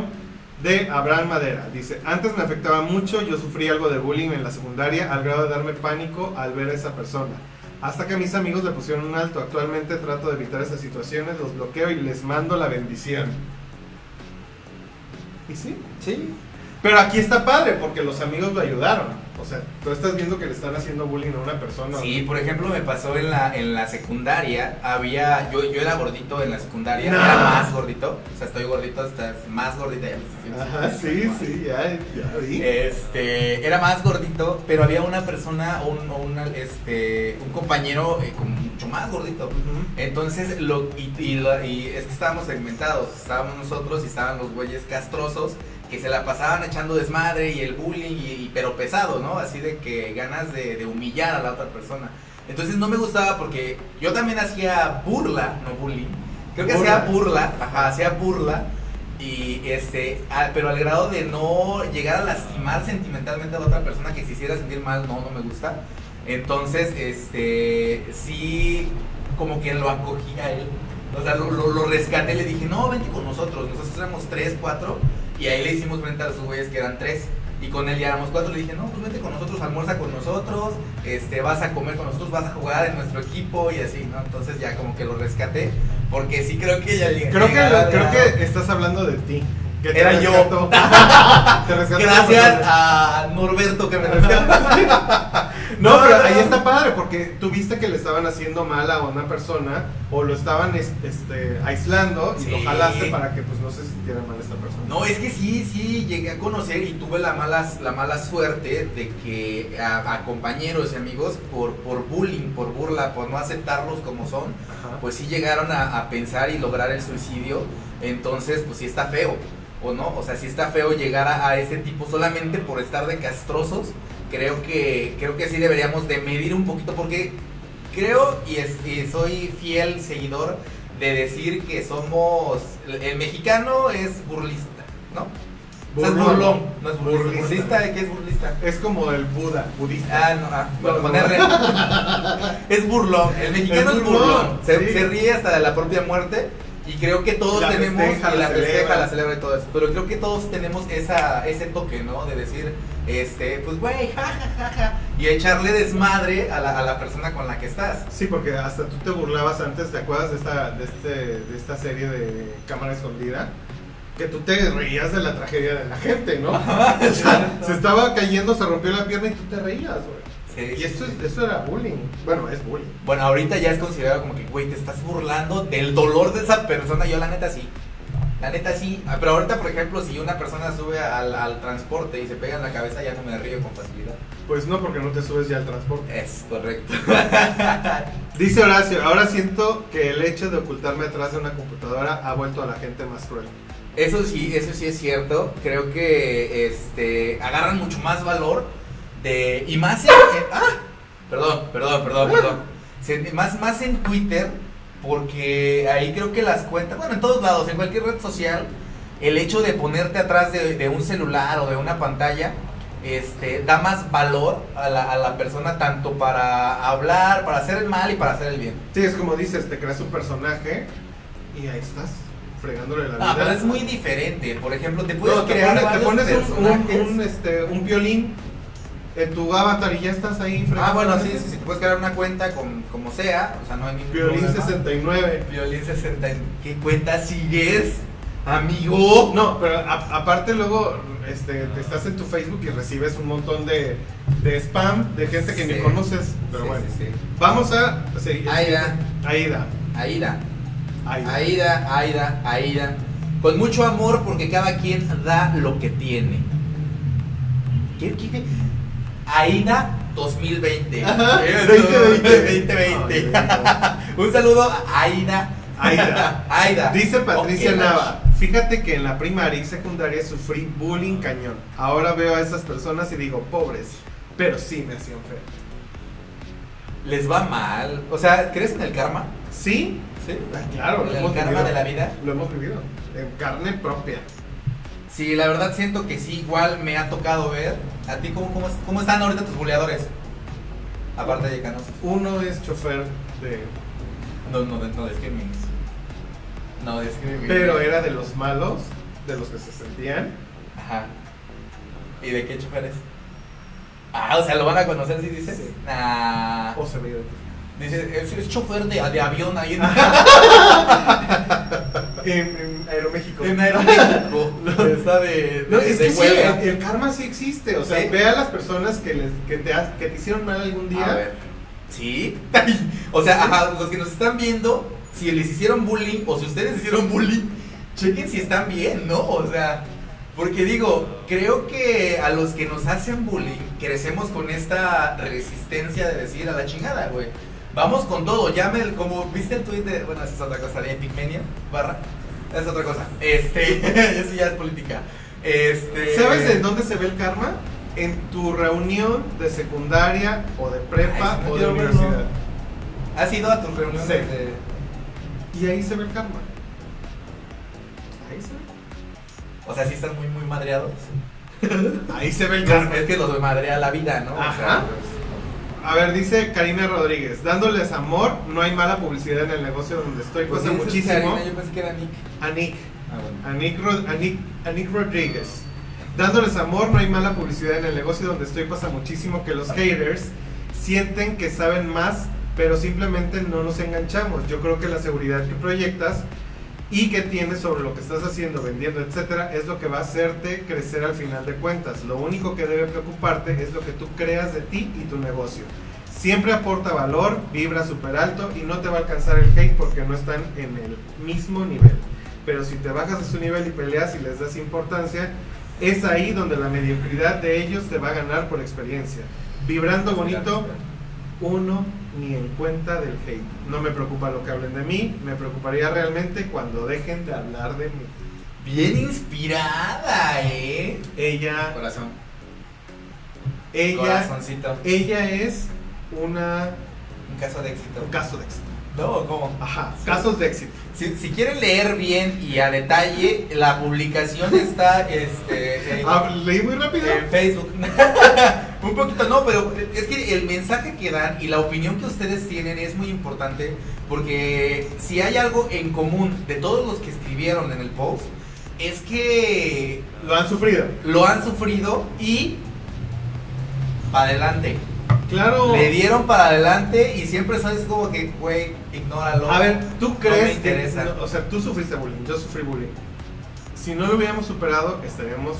de Abraham Madera. Dice, antes me afectaba mucho, yo sufrí algo de bullying en la secundaria al grado de darme pánico al ver a esa persona. Hasta que mis amigos le pusieron un alto. Actualmente trato de evitar esas situaciones, los bloqueo y les mando la bendición. ¿Y sí? Sí. Pero aquí está padre porque los amigos lo ayudaron. O sea, tú estás viendo que le están haciendo bullying a una persona. Sí, por ejemplo, me pasó en la, en la secundaria, había, yo, yo era gordito en la secundaria, No. era más gordito, o sea, estoy gordito, estás más gordita Ajá, diciendo. sí, sí, ya, ya vi. Este, era más gordito, pero había una persona, un, este, un compañero eh, con mucho más gordito. Entonces, lo, y, y lo- y es que estábamos segmentados, estábamos nosotros y estaban los güeyes castrosos que se la pasaban echando desmadre y el bullying, y, pero pesado, ¿no? Así de que ganas de, de humillar a la otra persona. Entonces no me gustaba porque yo también hacía burla, no bullying. Creo que Burla. hacía burla, ajá, hacía burla. Y este, a- pero al grado de no llegar a lastimar sentimentalmente a la otra persona que se hiciera sentir mal, no, no me gusta. Entonces, este, sí, como que lo acogí a él. O sea, lo, lo, lo rescaté, le dije, no, vente con nosotros. Nosotros éramos tres, cuatro, y ahí le hicimos frente a los güeyes que eran tres. Y con él ya éramos cuatro, le dije, no, pues vente con nosotros, almuerza con nosotros, este, vas a comer con nosotros, vas a jugar en nuestro equipo y así, ¿no? Entonces ya como que lo rescaté, porque sí creo que ya le Creo que, creo que estás hablando de ti. Que te Era yo. Te Gracias a Norberto que me rescató. No, pero ahí está padre porque tú viste que le estaban haciendo mal a una persona o lo estaban es- este, aislando y lo jalaste para que pues no se sintiera mal esta persona. No, es que sí, sí, llegué a conocer y tuve la mala, la mala suerte de que a, a compañeros y amigos, por, por bullying, por burla, por no aceptarlos como son, Ajá. pues sí llegaron a, a pensar y lograr el suicidio. Entonces, pues sí está feo, ¿o no? O sea, sí está feo llegar a, a ese tipo solamente por estar de castrosos. Creo que, creo que sí deberíamos de medir un poquito porque creo y, es- y soy fiel seguidor de decir que somos, el mexicano es burlista, ¿no? O sea, es Burlón. burlón, no es burlista. Burlista. ¿Burlista de qué es burlista? Es como el Buda, budista. Ah, no, ah, bueno, No. R. Es burlón, el mexicano Es es burlón, burlón. Se, sí. se ríe hasta de la propia muerte. Y creo que todos La tenemos, festeja, y la la festeja, celebra. la celebra y todo eso. Pero creo que todos tenemos esa, ese toque, ¿no? De decir, este, pues güey, ja, ja, ja, ja. Y echarle desmadre a la, a la persona con la que estás. Sí, porque hasta tú te burlabas antes, ¿te acuerdas de esta, de este, de esta serie de cámara escondida? Que tú te reías de la tragedia de la gente, ¿no? O sea, se estaba cayendo, se rompió la pierna y tú te reías, güey. Sí, Y esto, sí. esto era bullying. Bueno, es bullying. Bueno, ahorita ya es considerado como que, güey, te estás burlando del dolor de esa persona. Yo, la neta, sí. La neta, sí. Ah, Pero ahorita, por ejemplo, si una persona sube al, al transporte y se pega en la cabeza, ya no me río con facilidad. Pues no, porque no te subes ya al transporte. Es correcto. Dice Horacio, ahora siento que el hecho de ocultarme atrás de una computadora ha vuelto a la gente más cruel. Eso sí, eso sí es cierto. Creo que este agarran mucho más valor de y más en, ah, perdón, perdón, perdón, perdón. Se- más más en Twitter porque ahí creo que las cuentas, bueno, en todos lados, en cualquier red social, el hecho de ponerte atrás de, de un celular o de una pantalla este, da más valor a la, a la persona tanto para hablar, para hacer el mal y para hacer el bien. Sí, es como dices, te creas un personaje y ahí estás. fregándole la vida. Ah, pero es muy diferente. Por ejemplo, te puedes No, te crear pones, te pones un, un, este, un violín en tu avatar y ya estás ahí Ah, bueno, sí, sí, sí, te puedes crear una cuenta con, como sea, o sea, no hay ningún Violín problema. 69. Violín 60. ¿Qué cuenta sigues, amigo? No, pero a- aparte luego este, te estás en tu Facebook y recibes un montón de, de spam de gente que Sí. ni conoces. Pero Sí, bueno, sí, sí. vamos a seguir. Aida. Aida. Aida. Aida. Aida, Aida, Aida. Con mucho amor porque cada quien da lo que tiene. ¿Qué, qué, qué? Aida 2020. Ajá, Eh, 2020. 2020. Ay, Un saludo a Aida. Aida. Aida. Dice Patricia Nava, fíjate que en la primaria y secundaria sufrí bullying cañón. Ahora veo a esas personas y digo, pobres, pero sí me hacían feo. Les va mal. O sea, ¿crees en el karma? ¿Sí? Sí. Ah, claro, lo ¿El hemos karma vivido. de la vida? Lo hemos vivido, en carne propia. Sí, la verdad siento que sí, igual me ha tocado ver. ¿A ti cómo, cómo, cómo están ahorita tus buleadores? Aparte de Canos. Uno es chofer de... No, no, no discrimines. No discrimines. Pero era de los malos, de los que se sentían. Ajá. ¿Y de qué chofer es? Ah, o sea, ¿lo van a conocer si dices? Sí. Nah. O se me Dice, es, es chofer de, de avión ahí en, en, en Aeroméxico. en Aeroméxico. Está de, No, es de que sí, el, el karma sí existe. O sea, ¿Sí? ve a las personas que, les, que, te, que te hicieron mal algún día. A ver. ¿Sí? o sea, ajá, los que nos están viendo, si les hicieron bullying o si ustedes hicieron bullying, chequen si están bien, ¿no? O sea, porque digo, creo que a los que nos hacen bullying crecemos con esta resistencia de decir a la chingada, güey. Vamos con todo, llame el, como viste el tweet de, bueno, esa es otra cosa, de Epicmania, barra, es otra cosa, este, eso ya es política, este... ¿Sabes de dónde se ve el karma? En tu reunión de secundaria o de prepa Ay, o de quiero verlo. universidad. ¿Has ido a tus reuniones Sí. de...? Y ahí se ve el karma. Ahí se ve. O sea, sí están muy, muy madreados. Ahí se ve el karma. Es que los madrea la vida, ¿no? O sea, Ajá. A ver, dice Karina Rodríguez, dándoles amor, no hay mala publicidad en el negocio donde estoy. pues, Pasa sí, esa es muchísimo. Karina, yo pensé que era Nick. A Nick. Ah, bueno. A Nick, Rod- a Nick- a Nick Rodríguez. Dándoles amor, no hay mala publicidad en el negocio donde estoy. Pasa muchísimo que los haters sienten que saben más, pero simplemente no nos enganchamos. Yo creo que la seguridad que proyectas y que tienes sobre lo que estás haciendo, vendiendo, etcétera, es lo que va a hacerte crecer al final de cuentas. Lo único que debe preocuparte es lo que tú creas de ti y tu negocio. Siempre aporta valor, vibra súper alto y no te va a alcanzar el hate porque no están en el mismo nivel. Pero si te bajas a su nivel y peleas y les das importancia, es ahí donde la mediocridad de ellos te va a ganar por experiencia. Vibrando bonito, uno ni en cuenta del hate. No me preocupa lo que hablen de mí, me preocuparía realmente cuando dejen de hablar de mí. Bien inspirada, ¿eh? Ella, Corazón. ella, Corazoncito. ella es una, Un caso de éxito. un caso de éxito. No, ¿cómo? Ajá, casos de éxito. Si, si quieren leer bien y a detalle, la publicación está este, en, Ah, ¿Leí muy rápido? en Facebook. Un poquito, no, pero es que el mensaje que dan y la opinión que ustedes tienen es muy importante porque si hay algo en común de todos los que escribieron en el post, es que Lo han sufrido. lo han sufrido y para adelante. Claro. Le dieron para adelante y siempre sabes como que, güey, ignóralo. A ver, ¿tú No me crees que, interesa. no, o sea, tú sufriste bullying, yo sufrí bullying. Si no lo hubiéramos superado, estaríamos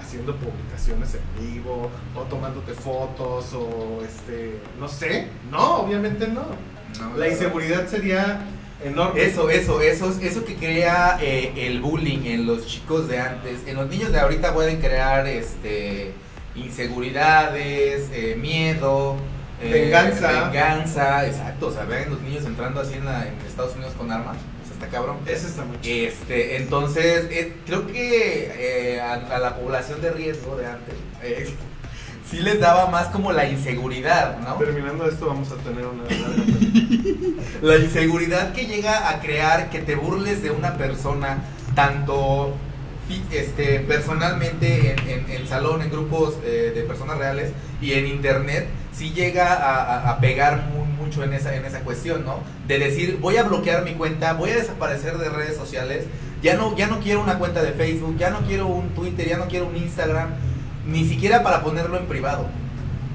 haciendo publicaciones en vivo o tomándote fotos o este, no sé. No, obviamente no. No, La inseguridad sería enorme. Eso, eso, eso, eso que crea eh, el bullying en los chicos de antes, en los niños de ahorita pueden crear este inseguridades, eh, miedo, eh, Venganza. venganza, exacto, o sea, ven los niños entrando así en, la- en Estados Unidos con armas, o sea, está cabrón. Eso está muy chido. Este, entonces, eh, creo que a, a la población de riesgo de antes, sí les daba más como la inseguridad, ¿no? Terminando esto, vamos a tener una La inseguridad que llega a crear que te burles de una persona, tanto este, personalmente en, en- en salón, en grupos eh, de personas reales y en internet, sí llega a, a- a pegar mu- mucho en esa, en esa cuestión, ¿no? De decir, voy a bloquear mi cuenta, voy a desaparecer de redes sociales, Ya no, ya no quiero una cuenta de Facebook, ya no quiero un Twitter, ya no quiero un Instagram, ni siquiera para ponerlo en privado.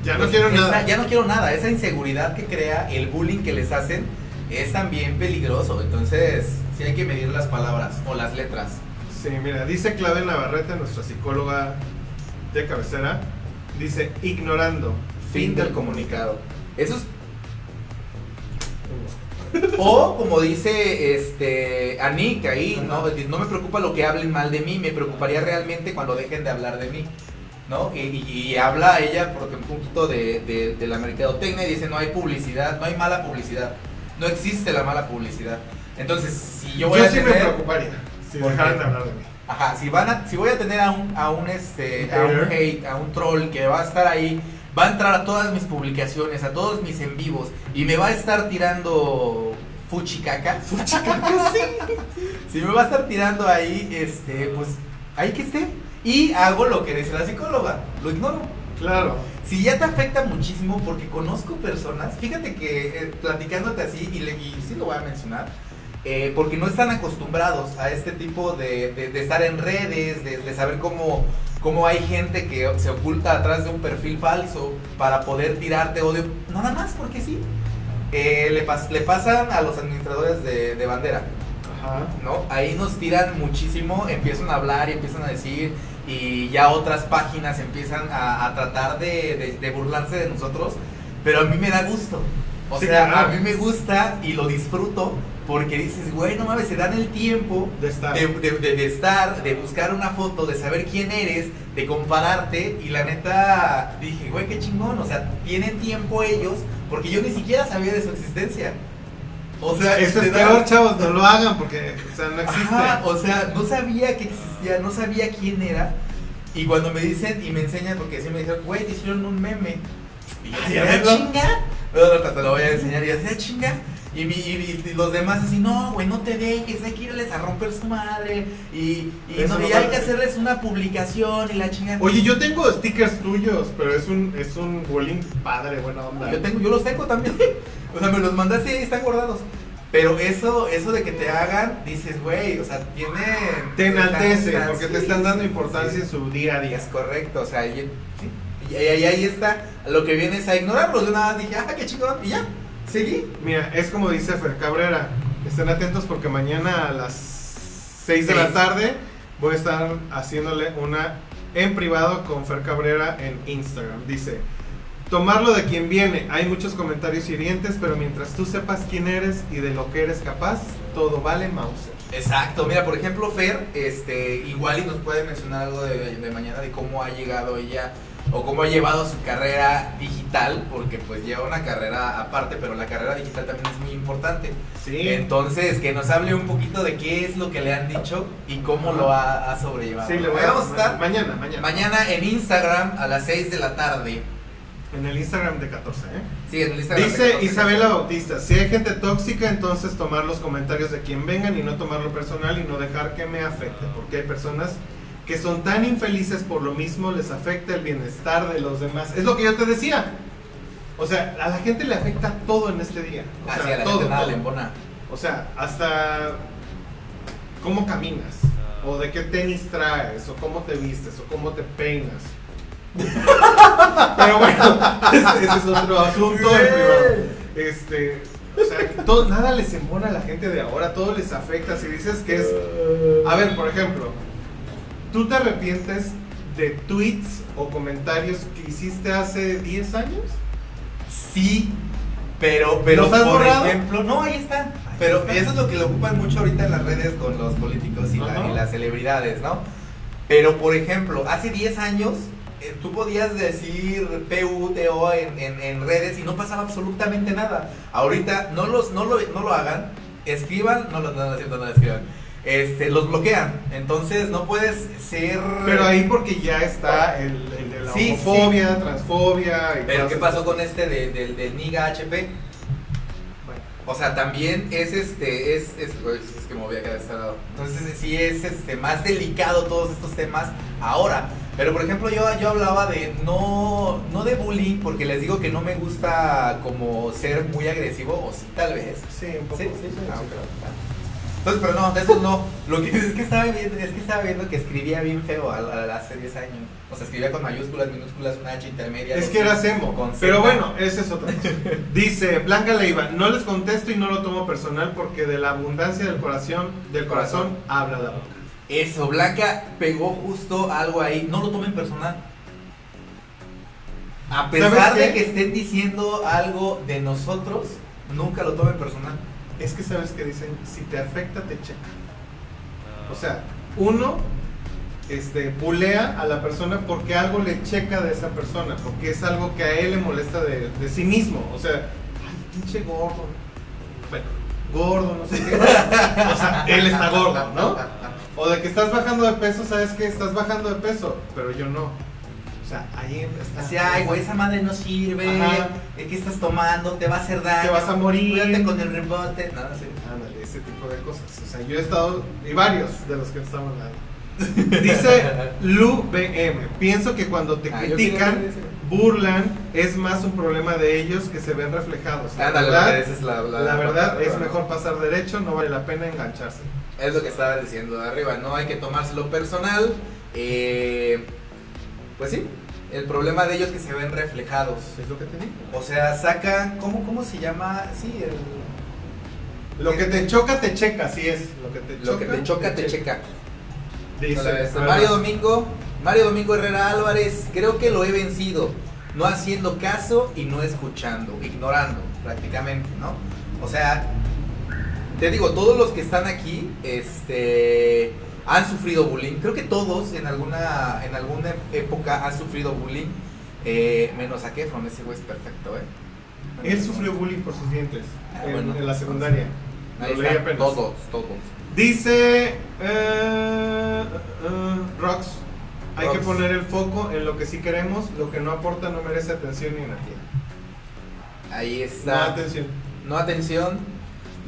Ya no quiero esa- nada. Ya no quiero nada. Esa inseguridad que crea, el bullying que les hacen, es también peligroso. Entonces, sí hay que medir las palabras o las letras. Sí, mira, dice Claudia Navarrete, nuestra psicóloga de cabecera, dice, ignorando. Fin del comunicado. Eso es. O como dice este Anik ahí, ¿no? no me preocupa lo que hablen mal de mí, me preocuparía realmente cuando dejen de hablar de mí. ¿No? Y, y- y habla ella por un poquito de, de- de la mercadotecnia y dice no hay publicidad, no hay mala publicidad, no existe la mala publicidad. Entonces, si yo Yo, voy a sí me tener, preocuparía si ¿Por dejaran qué? de hablar de mí. Ajá, si van a, si voy a tener a un, a un este, a un hate, a un troll que va a estar ahí, va a entrar a todas mis publicaciones, a todos mis en vivos y me va a estar tirando fuchicaca. Fuchicaca, sí. Si me va a estar tirando ahí, este, pues ahí que esté. Y hago lo que dice la psicóloga, lo ignoro. Claro. Si ya te afecta muchísimo porque conozco personas, fíjate que eh, platicándote así, y, le, y sí lo voy a mencionar, eh, porque no están acostumbrados a este tipo de, de- de estar en redes, de, de saber cómo, cómo hay gente que se oculta atrás de un perfil falso para poder tirarte odio, nada más porque sí. Eh, le, pas- le pasan a los administradores de, de bandera. Ajá. ¿no? Ahí nos tiran muchísimo, empiezan a hablar y empiezan a decir, y ya otras páginas empiezan a, a tratar de burlarse de nosotros, pero a mí me da gusto. O Sí, sea, claro. a mí me gusta y lo disfruto porque dices, güey, no mames, se dan el tiempo De estar. de, de- de- de estar, de buscar una foto, de saber quién eres, de compararte. Y la neta dije, güey, qué chingón. O sea, tienen tiempo ellos porque yo ni siquiera sabía de su existencia. O sea, Esto te es da- peor, chavos, no lo hagan porque, o sea, no existe. Ajá, o sea, no sabía que existía, no sabía quién era. Y cuando me dicen y me enseñan, porque sí me dijeron, güey, te hicieron un meme. Y yo "Ah, verlo". chinga. No, no, te lo voy a enseñar. Y yo decía, chinga. Y, y- y los demás así, no, güey, no te dejes, hay que irles a romper su madre. Y, y no, no y hay que hacerles una publicación y la chingada. Oye, yo tengo stickers tuyos, pero es un, es un bullying padre, buena onda. Yo, tengo, yo los tengo también. O sea, me los mandaste y están guardados. Pero eso, eso de que te hagan, dices, güey, o sea, tiene. Te enaltece porque te sí, están dando importancia sí. en su día a día. Es correcto, o sea, y, sí. y, ahí- ahí está. Lo que viene es a ignorarlos. Yo nada más dije, ah, qué chingón, y ya, seguí. Mira, es como dice Fer Cabrera. Estén atentos porque mañana a las 6 de la tarde voy a estar haciéndole una en privado con Fer Cabrera en Instagram. Dice, tomarlo de quien viene. Hay muchos comentarios hirientes, pero mientras tú sepas quién eres y de lo que eres capaz, todo vale Mauser. Exacto, mira, por ejemplo, Fer, este, igual y nos puede mencionar algo de, de mañana de cómo ha llegado ella o cómo ha llevado su carrera digital, porque pues lleva una carrera aparte, pero la carrera digital también es muy importante. Sí. Entonces, que nos hable un poquito de qué es lo que le han dicho y cómo lo ha, ha sobrellevado. Sí, le voy a Vamos a estar mañana, mañana. mañana en Instagram a las 6 de la tarde. En el Instagram de 14, ¿eh? Sí, en el Instagram. de Dice 14. Isabela Bautista, si hay gente tóxica, entonces tomar los comentarios de quien vengan y no tomarlo personal y no dejar que me afecte, porque hay personas que son tan infelices por lo mismo, les afecta el bienestar de los demás. Es lo que yo te decía. O sea, a la gente le afecta todo en este día. O Así sea, a la todo, gente nada todo. le embona. O sea, hasta cómo caminas, o de qué tenis traes, o cómo te vistes, o cómo te peinas. Pero bueno, ese, ese es otro asunto en privado. Este, o sea, todo, nada les embona a la gente de ahora, todo les afecta. Si dices que es. A ver, por ejemplo, ¿tú te arrepientes de tweets o comentarios que hiciste hace 10 años? Sí, pero, pero ¿Los has por borrado? ejemplo, no, ahí está. Pero eso es lo que le ocupan mucho ahorita en las redes con los políticos y, la- y las celebridades, ¿no? Pero, por ejemplo, hace 10 años tú podías decir PUTO en, en, en redes y no pasaba absolutamente nada. Ahorita no, los, no, lo, no lo hagan, escriban, no lo no, no, no lo escriban. Este, los bloquean, entonces no puedes ser... Pero ahí porque ya está el, el de la Sí, homofobia, transfobia y Pero ¿qué pasó con este de- del Niga HP? O sea, también es este, es, es que me voy a quedar de este lado. Entonces sí es este más delicado todos estos temas ahora. Pero por ejemplo yo, yo hablaba de no, no de bullying, porque les digo que no me gusta como ser muy agresivo, o sí tal vez. Sí, un poco. Sí, sí, sí. Ah. Entonces, pero no, de eso no. Lo que es que estaba viendo, es que estaba viendo que escribía bien feo a, a- hace 10 años. O sea, escribía con mayúsculas, minúsculas, una H intermedia. Es que era Cs, emo. con Z. Pero bueno, esa es otra cosa. Dice Blanca Leiva, no les contesto y no lo tomo personal porque de la abundancia del corazón, del corazón habla la boca. Eso, Blanca pegó justo algo ahí. No lo tomen personal. A pesar ¿Sabes de que estén diciendo algo de nosotros, nunca lo tomen personal. Es que sabes que dicen, si te afecta te checa. O sea, uno este, bulea a la persona porque algo le checa de esa persona, porque es algo que a él le molesta de, de sí mismo. O sea, ay, pinche gordo. Bueno, gordo, no sé qué. O sea, él está gordo, ¿no? O de que estás bajando de peso, ¿sabes qué? Estás bajando de peso, pero yo no. O sea, ahí está. Así, ay, güey, esa madre no sirve. Ajá. ¿eh, ¿Qué estás tomando? Te va a hacer daño. Te vas a morir. Cuídate con el rebote. No, sí. Ándale, ese tipo de cosas. O sea, yo he estado, y varios de los que estamos hablando. Dice Lu BM, pienso que cuando te Ah, critican, burlan, es más un problema de ellos que se ven reflejados. La Ándale, verdad, es la, la- la verdad es mejor pasar derecho, no vale la pena engancharse. Es lo que estaba diciendo de arriba, no hay que tomárselo personal. eh, pues sí, el problema de ellos es que se ven reflejados. Es lo que te digo. O sea, sacan, ¿cómo, cómo se llama? Sí, el, Lo que te choca, te checa, así es. Lo que te choca, lo que te choca, te checa. Dice, este, Mario. Domingo, Mario Domingo Herrera Álvarez, creo que lo he vencido, no haciendo caso y no escuchando, ignorando prácticamente, ¿no? O sea, te digo, todos los que están aquí, este, han sufrido bullying. Creo que todos en alguna, en alguna época han sufrido bullying, eh, menos a Kefron, ese güey es perfecto, ¿eh? Él sufrió bullying por sus dientes Ah, en, bueno. en la secundaria. Ahí Lo todos, todos. Dice eh, eh, Rox, hay que poner el foco en lo que sí queremos, lo que no aporta no merece atención ni energía. Ahí No está. atención. no atención,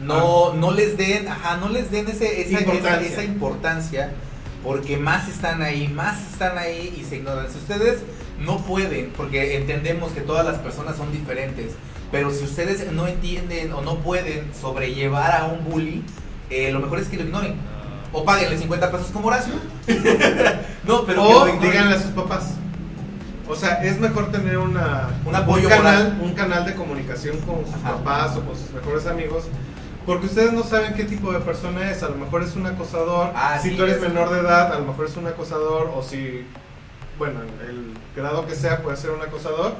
no, no les den, ajá, no les den ese, esa, Importancia. esa- esa importancia, porque más están ahí, más están ahí y se ignoran. Si ustedes no pueden, porque entendemos que todas las personas son diferentes, pero si ustedes no entienden o no pueden sobrellevar a un bully, eh, lo mejor es que lo ignoren. O páguenle 50 pesos como Horacio. no, pero o díganle a sus papás. O sea, es mejor tener una, Un apoyo canal, moral. un canal de comunicación con sus Ajá. papás o con sus mejores amigos. Porque ustedes no saben qué tipo de persona es. A lo mejor es un acosador. Ah, si sí, tú eres menor de edad, a lo mejor es un acosador. O si, bueno, en el grado que sea, puede ser un acosador.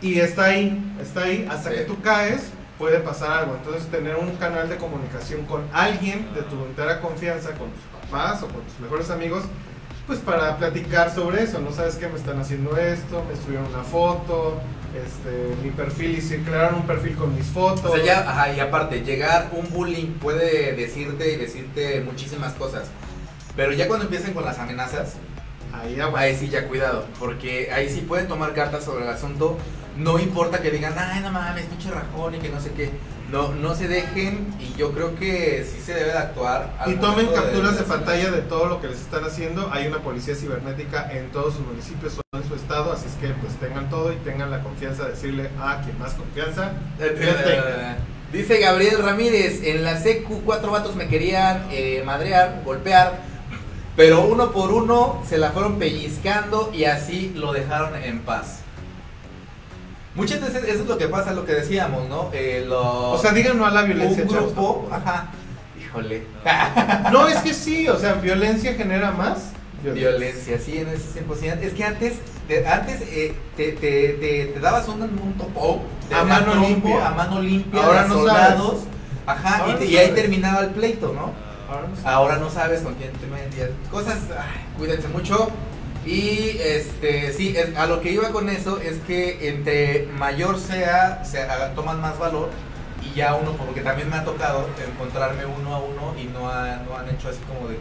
Y está ahí, está ahí. Hasta Sí. que tú caes, puede pasar algo. Entonces, tener un canal de comunicación con alguien de tu entera confianza, con tus papás o con tus mejores amigos, pues para platicar sobre eso, no sabes qué me están haciendo esto, me subieron una foto, este, mi perfil, y si crearon un perfil con mis fotos. O sea, ya, ajá, y aparte, llegar un bullying puede decirte y decirte muchísimas cosas. Pero ya cuando empiecen con las amenazas, ahí aguas. ahí sí ya cuidado. Porque ahí sí pueden tomar cartas sobre el asunto. No importa que digan, ay, no mames, pinche rajón y que no sé qué. No, no se dejen y yo creo que sí se debe de actuar. al Y tomen capturas de decir- pantalla de todo lo que les están haciendo. Hay una policía cibernética en todos sus municipios su estado, así es que pues tengan todo y tengan la confianza de decirle a quien más confianza. le tenga. Dice Gabriel Ramírez, en la secu cuatro vatos me querían eh, madrear, golpear, pero uno por uno se la fueron pellizcando y así lo dejaron en paz. Muchas veces eso es lo que pasa, lo que decíamos, ¿no? Eh, O sea, digan no a la violencia, un chavos, grupo, ajá, híjole, No, es que sí, o sea, violencia genera más violencia, sí, en ese 100%. Es que antes, te- antes eh, te, te, te, te dabas un, un te A mano trompo, limpia. a mano limpia, Ahora no soldados, ajá, Ahora y, te- no y ahí sabes. terminaba el pleito, ¿no? Ahora no sé. Ahora no sabes con quién te metías. Cosas, ay, cuídense mucho. Y este, sí, es- a lo que iba con eso es que entre mayor sea, se toman más valor. Y ya uno, porque también me ha tocado encontrarme uno a uno y no, ha- no han hecho así como de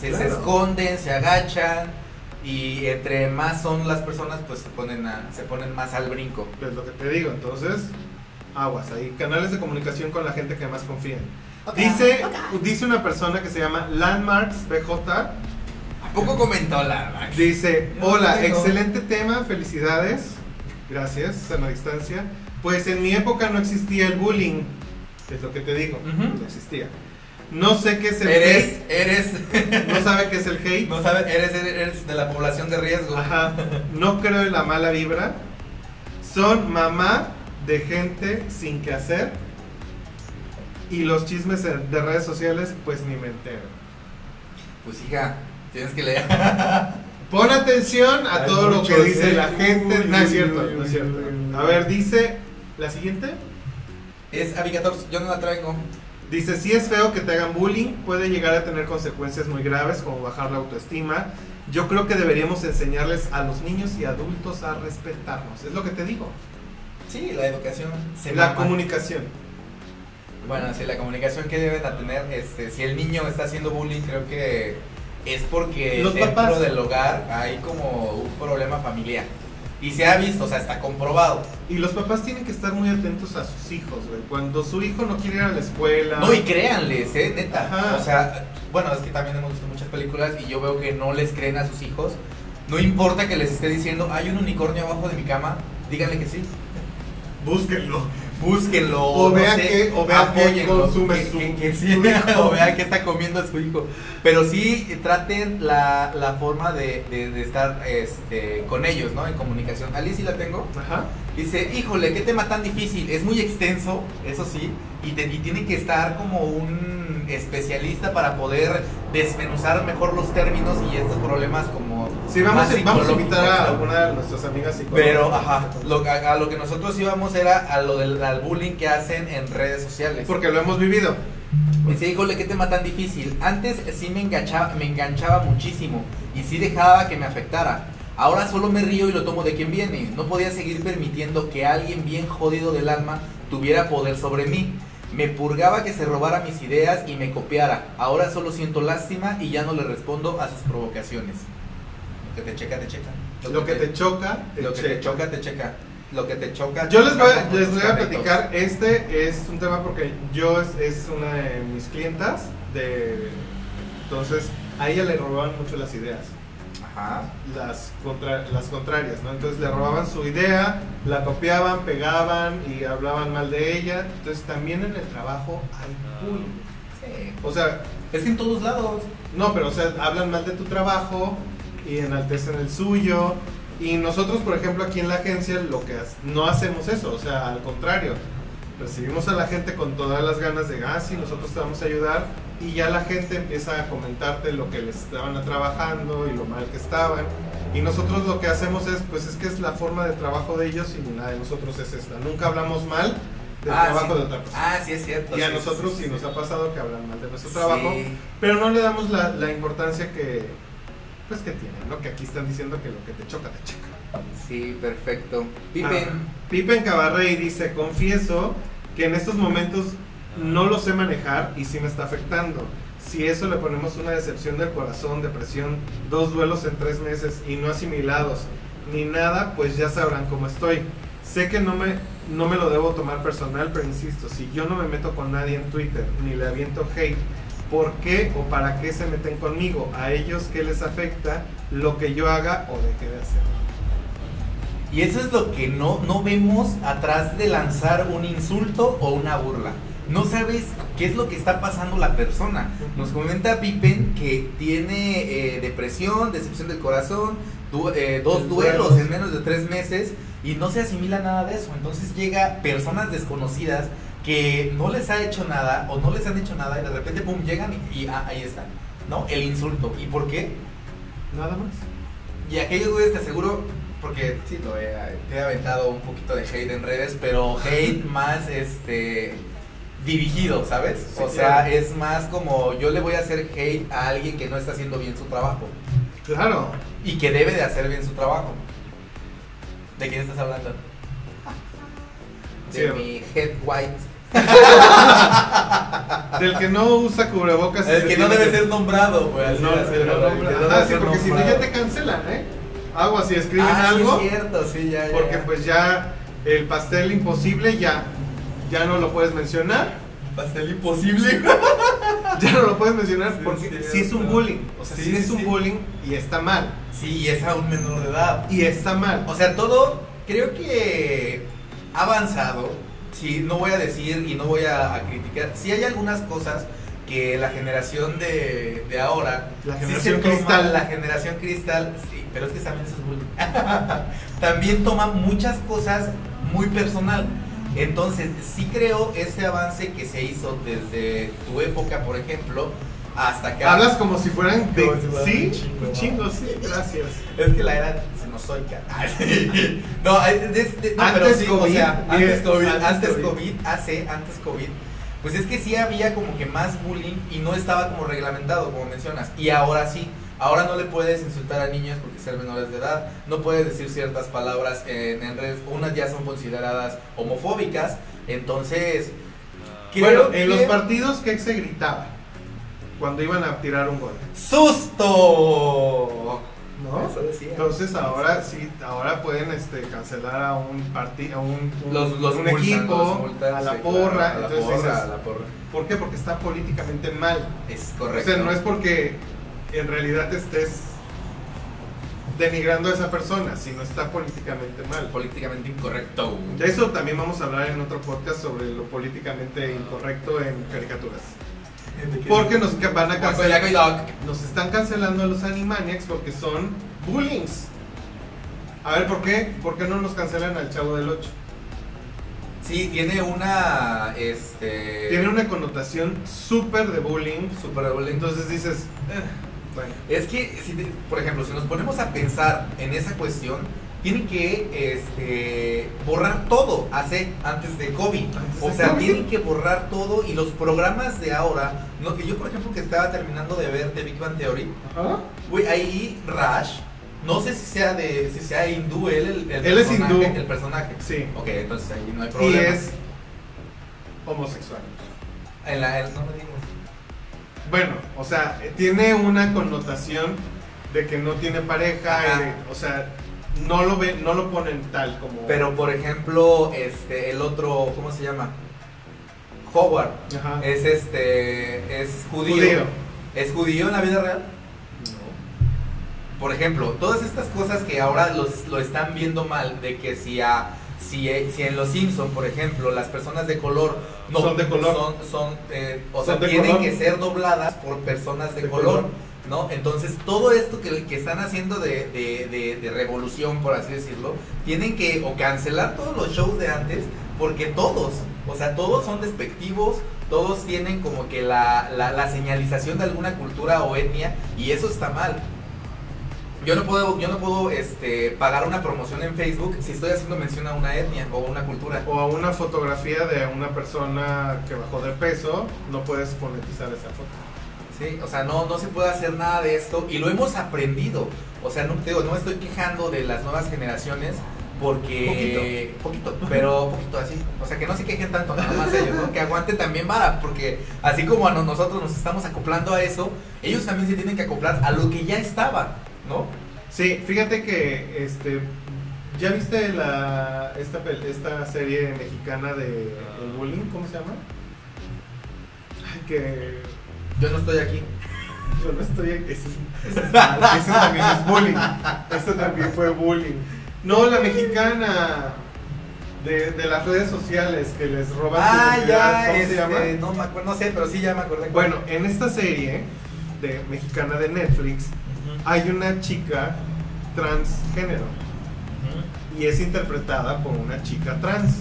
se, esconden, se agachan. Y entre más son las personas, pues se ponen, a- se ponen más al brinco. Es lo que te digo, entonces, aguas, hay canales de comunicación con la gente que más confían. Dice, dice una persona que se llama Landmarks BJ, ¿A poco comentó la Max? dice, hola, excelente tema, felicidades, gracias, sana distancia. Pues en mi época no existía el bullying, es lo que te digo, no existía. No sé qué es el Eres, hate. eres, No sabe qué es el hate. no sabes, eres, eres de la población de riesgo. Ajá. No creo en la mala vibra. Son mamá de gente sin que hacer. Y los chismes de redes sociales, pues ni me entero. Pues hija, tienes que leer. Pon atención a Hay todo lo que dice ¿eh? la gente. Uy, No es cierto, uy, no es uy, cierto. uy, uy. A ver, dice la siguiente. Es Abigator, yo no la traigo. Dice, si es feo que te hagan bullying, puede llegar a tener consecuencias muy graves como bajar la autoestima. Yo creo que deberíamos enseñarles a los niños y adultos a respetarnos. Es lo que te digo. Sí, la educación. se la mama. comunicación. Bueno, sí, la comunicación que deben de tener, este, si el niño está haciendo bullying, creo que es porque Los dentro papás. del hogar hay como un problema familiar. Y se ha visto, o sea, está comprobado. Y los papás tienen que estar muy atentos a sus hijos, güey. Cuando su hijo no quiere ir a la escuela. No, y créanles, eh, neta. Ajá. O sea, bueno, es que también hemos visto muchas películas y yo veo que no les creen a sus hijos. No importa que les esté diciendo, hay un unicornio abajo de mi cama, díganle que sí. Búsquenlo. Búsquenlo. O no vean sé, que- o vean que consume que- su- que- que su sí, hijo. o vean que está comiendo a su hijo. Pero sí traten la, la forma de, de- de estar este, con ellos, ¿no? En comunicación. Alice sí la tengo. Ajá. Dice, híjole, qué tema tan difícil. Es muy extenso, eso sí, y, te- y tiene que estar como un especialista para poder desmenuzar mejor los términos y estos problemas como... Sí, vamos, a- vamos a invitar a alguna de nuestras amigas psicólogas. Pero, ajá, lo, a, a lo que nosotros íbamos era a lo del al bullying que hacen en redes sociales. Porque lo hemos vivido. Dice, híjole, qué tema tan difícil. Antes sí me enganchaba, me enganchaba muchísimo y sí dejaba que me afectara. Ahora solo me río y lo tomo de quien viene. No podía seguir permitiendo que alguien bien jodido del alma tuviera poder sobre mí. Me purgaba que se robara mis ideas y me copiara. Ahora solo siento lástima y ya no le respondo a sus provocaciones. Lo que te checa, te checa. Lo que te choca, te lo que te choca, te checa. Lo que te choca. Yo les voy, a, les voy a platicar, este es un tema porque yo es, es una de mis clientas, de, entonces a ella le robaban mucho las ideas, Ajá. las, contra, las contrarias, ¿no? Entonces le robaban su idea, la copiaban, pegaban y hablaban mal de ella, entonces también en el trabajo hay bullying. Sí. O sea, Es que en todos lados. no, pero o sea, hablan mal de tu trabajo y enaltecen el suyo. Y nosotros, por ejemplo, aquí en la agencia, lo que no hacemos eso, o sea, al contrario, recibimos a la gente con todas las ganas de, ah, sí, nosotros te vamos a ayudar, y ya la gente empieza a comentarte lo que les estaban trabajando y lo mal que estaban. Y nosotros lo que hacemos es, pues es que es la forma de trabajo de ellos y la de nosotros es esta. Nunca hablamos mal del Ah, trabajo sí. de otra persona. Ah, sí es cierto. y a sí, nosotros sí, nos ha pasado que hablan mal de nuestro trabajo. Pero no le damos la, la importancia que pues que tiene, ¿no? Que aquí están diciendo que lo que te choca, te checa. Sí, perfecto. Pippen. Ah, Pippen Cabarrey dice, confieso que en estos momentos no lo sé manejar y sí me está afectando. Si eso le ponemos una decepción del corazón, depresión, dos duelos en tres meses y no asimilados, ni nada, pues ya sabrán cómo estoy. Sé que no me, no me lo debo tomar personal, pero insisto, si yo no me meto con nadie en Twitter, ni le aviento hate, ¿por qué o para qué se meten conmigo? ¿A ellos qué les afecta lo que yo haga o deje de hacer? Y eso es lo que no, no vemos atrás de lanzar un insulto o una burla. No sabes qué es lo que está pasando la persona. Nos comenta Pippen que tiene eh, depresión, decepción del corazón, du- eh, dos Duelos. en menos de tres meses y no se asimila nada de eso. Entonces llega personas desconocidas que no les ha hecho nada o no les han hecho nada y de repente pum llegan y, y, ah, ahí está, ¿no? El insulto. ¿Y por qué? Nada más. Y aquellos güeyes te aseguro, porque sí, lo he, te he aventado un poquito de hate en redes, pero hate más este dirigido, ¿sabes? Sí, o sea, claro. es más como yo le voy a hacer hate a alguien que no está haciendo bien su trabajo Claro. y que debe de hacer bien su trabajo. ¿De quién estás hablando? De Sí. mi head white. Del que no usa cubrebocas. El que no tiene debe ser nombrado, güey. así No, va a ser, el que no güey, nombra- que no Ajá, debe sí, porque si no ya te cancelan, ¿eh? Agua, si escriben Ah, sí, algo, es cierto, sí, ya, ya, porque ya. pues ya el pastel imposible ya, ya no lo puedes mencionar. Pastel imposible. Ya no lo puedes mencionar Sí, porque es sí es un bullying. O sea, Sí, sí, sí, es un sí. bullying y está mal. Sí, y es a un menor de edad. Y está mal. O sea, todo creo que ha avanzado. Sí, no voy a decir y no voy a, a criticar. Sí hay algunas cosas que la generación de, de ahora, La sí generación toma- cristal. la generación cristal, sí, pero es que también eso es bullying. también toma muchas cosas muy personal. Entonces, sí creo ese avance que se hizo desde tu época, por ejemplo, hasta acá. Hablas como si fueran de... Como si fueran Sí, un chingo, sí, gracias. Es que la era senozoica. no, de- no, Antes pero sí, o COVID, sea, antes bien, COVID, antes antes COVID. COVID, hace, antes COVID, pues es que sí había como que más bullying y no estaba como reglamentado, como mencionas. Y ahora sí, ahora no le puedes insultar a niños porque sean menores de edad, no puedes decir ciertas palabras en, en redes, unas ya son consideradas homofóbicas, entonces... Bueno, en los que- partidos, ¿qué se gritaba? Cuando iban a tirar un gol. ¡Susto! ¿No? Eso decía. Entonces ahora sí, ahora pueden este, cancelar a un partido, a un, un- los, los un multan, equipo, los multan, a la sí, porra. claro, a la entonces porra, dices, a la porra. ¿por qué? Porque está políticamente mal. Es O correcto. sea, no es porque en realidad estés denigrando a esa persona, sino está políticamente mal. políticamente incorrecto. De eso también vamos a hablar en otro podcast sobre lo políticamente incorrecto en caricaturas. Porque nos van a cancelar. Nos están cancelando a los Animaniacs porque son bullings. A ver, ¿por qué? ¿Por qué no nos cancelan al Chavo del 8? Sí, tiene una. Este. Tiene una connotación súper de bullying. Super bullying. Entonces dices, "Eh, bueno. Es que, si por ejemplo, si nos ponemos a pensar en esa cuestión, tienen que este, borrar todo hace, antes de COVID. O de sea, tienen que borrar todo y los programas de ahora, no, que yo por ejemplo que estaba terminando de ver The Big Bang Theory, güey, ahí Rash, no sé si sea de, si sea hindú él, el, el Él es personaje, hindú. el personaje. Sí. Ok, entonces ahí no hay Y problema. es homosexual. En la, en- no me digas. Bueno, o sea, eh, tiene una connotación de que no tiene pareja, y de- o sea, no lo ven, no lo ponen tal como. Pero por ejemplo, este, el otro, ¿cómo se llama? Howard. Ajá. Es este, es judío. Judío. ¿Es judío en la vida real? Por ejemplo, todas estas cosas que ahora los, lo están viendo mal, de que si a si, eh, si en Los Simpson, por ejemplo, las personas de color no Son de color. son, son, eh, o Son sea, tienen color. que ser dobladas por personas de, De color, color. ¿no? Entonces, todo esto que, que están haciendo de, de, de- de revolución, por así decirlo, tienen que o cancelar todos los shows de antes, porque todos, o sea, todos son despectivos, todos tienen como que la, la, la señalización de alguna cultura o etnia, y eso está mal. Yo no puedo, yo no puedo este, pagar una promoción en Facebook si estoy haciendo mención a una etnia o una cultura. O a una fotografía de una persona que bajó de peso, no puedes monetizar esa foto. Sí, o sea, no, no se puede hacer nada de esto y lo hemos aprendido. O sea, no, te digo, no me estoy quejando de las nuevas generaciones porque... Poquito. pero poquito así. O sea, que no se quejen tanto nada más ellos, ¿no? Que aguanten también vara, porque así como a no- nosotros nos estamos acoplando a eso, ellos también se tienen que acoplar a lo que ya estaba, ¿no? Sí, fíjate que este ¿ya viste la esta esta serie mexicana de el bullying, ¿cómo se llama? Ay, que Yo no estoy aquí. yo no estoy ese, es- ese es mal, ese también es bullying. Este también fue bullying. No, la mexicana de, de las redes sociales que les roban Ah, ya, ¿cómo este, se llama? no me acuerdo, no sé, pero sí ya me acordé. Bueno, en esta serie de mexicana de Netflix. Hay una chica transgénero y es interpretada por una chica trans.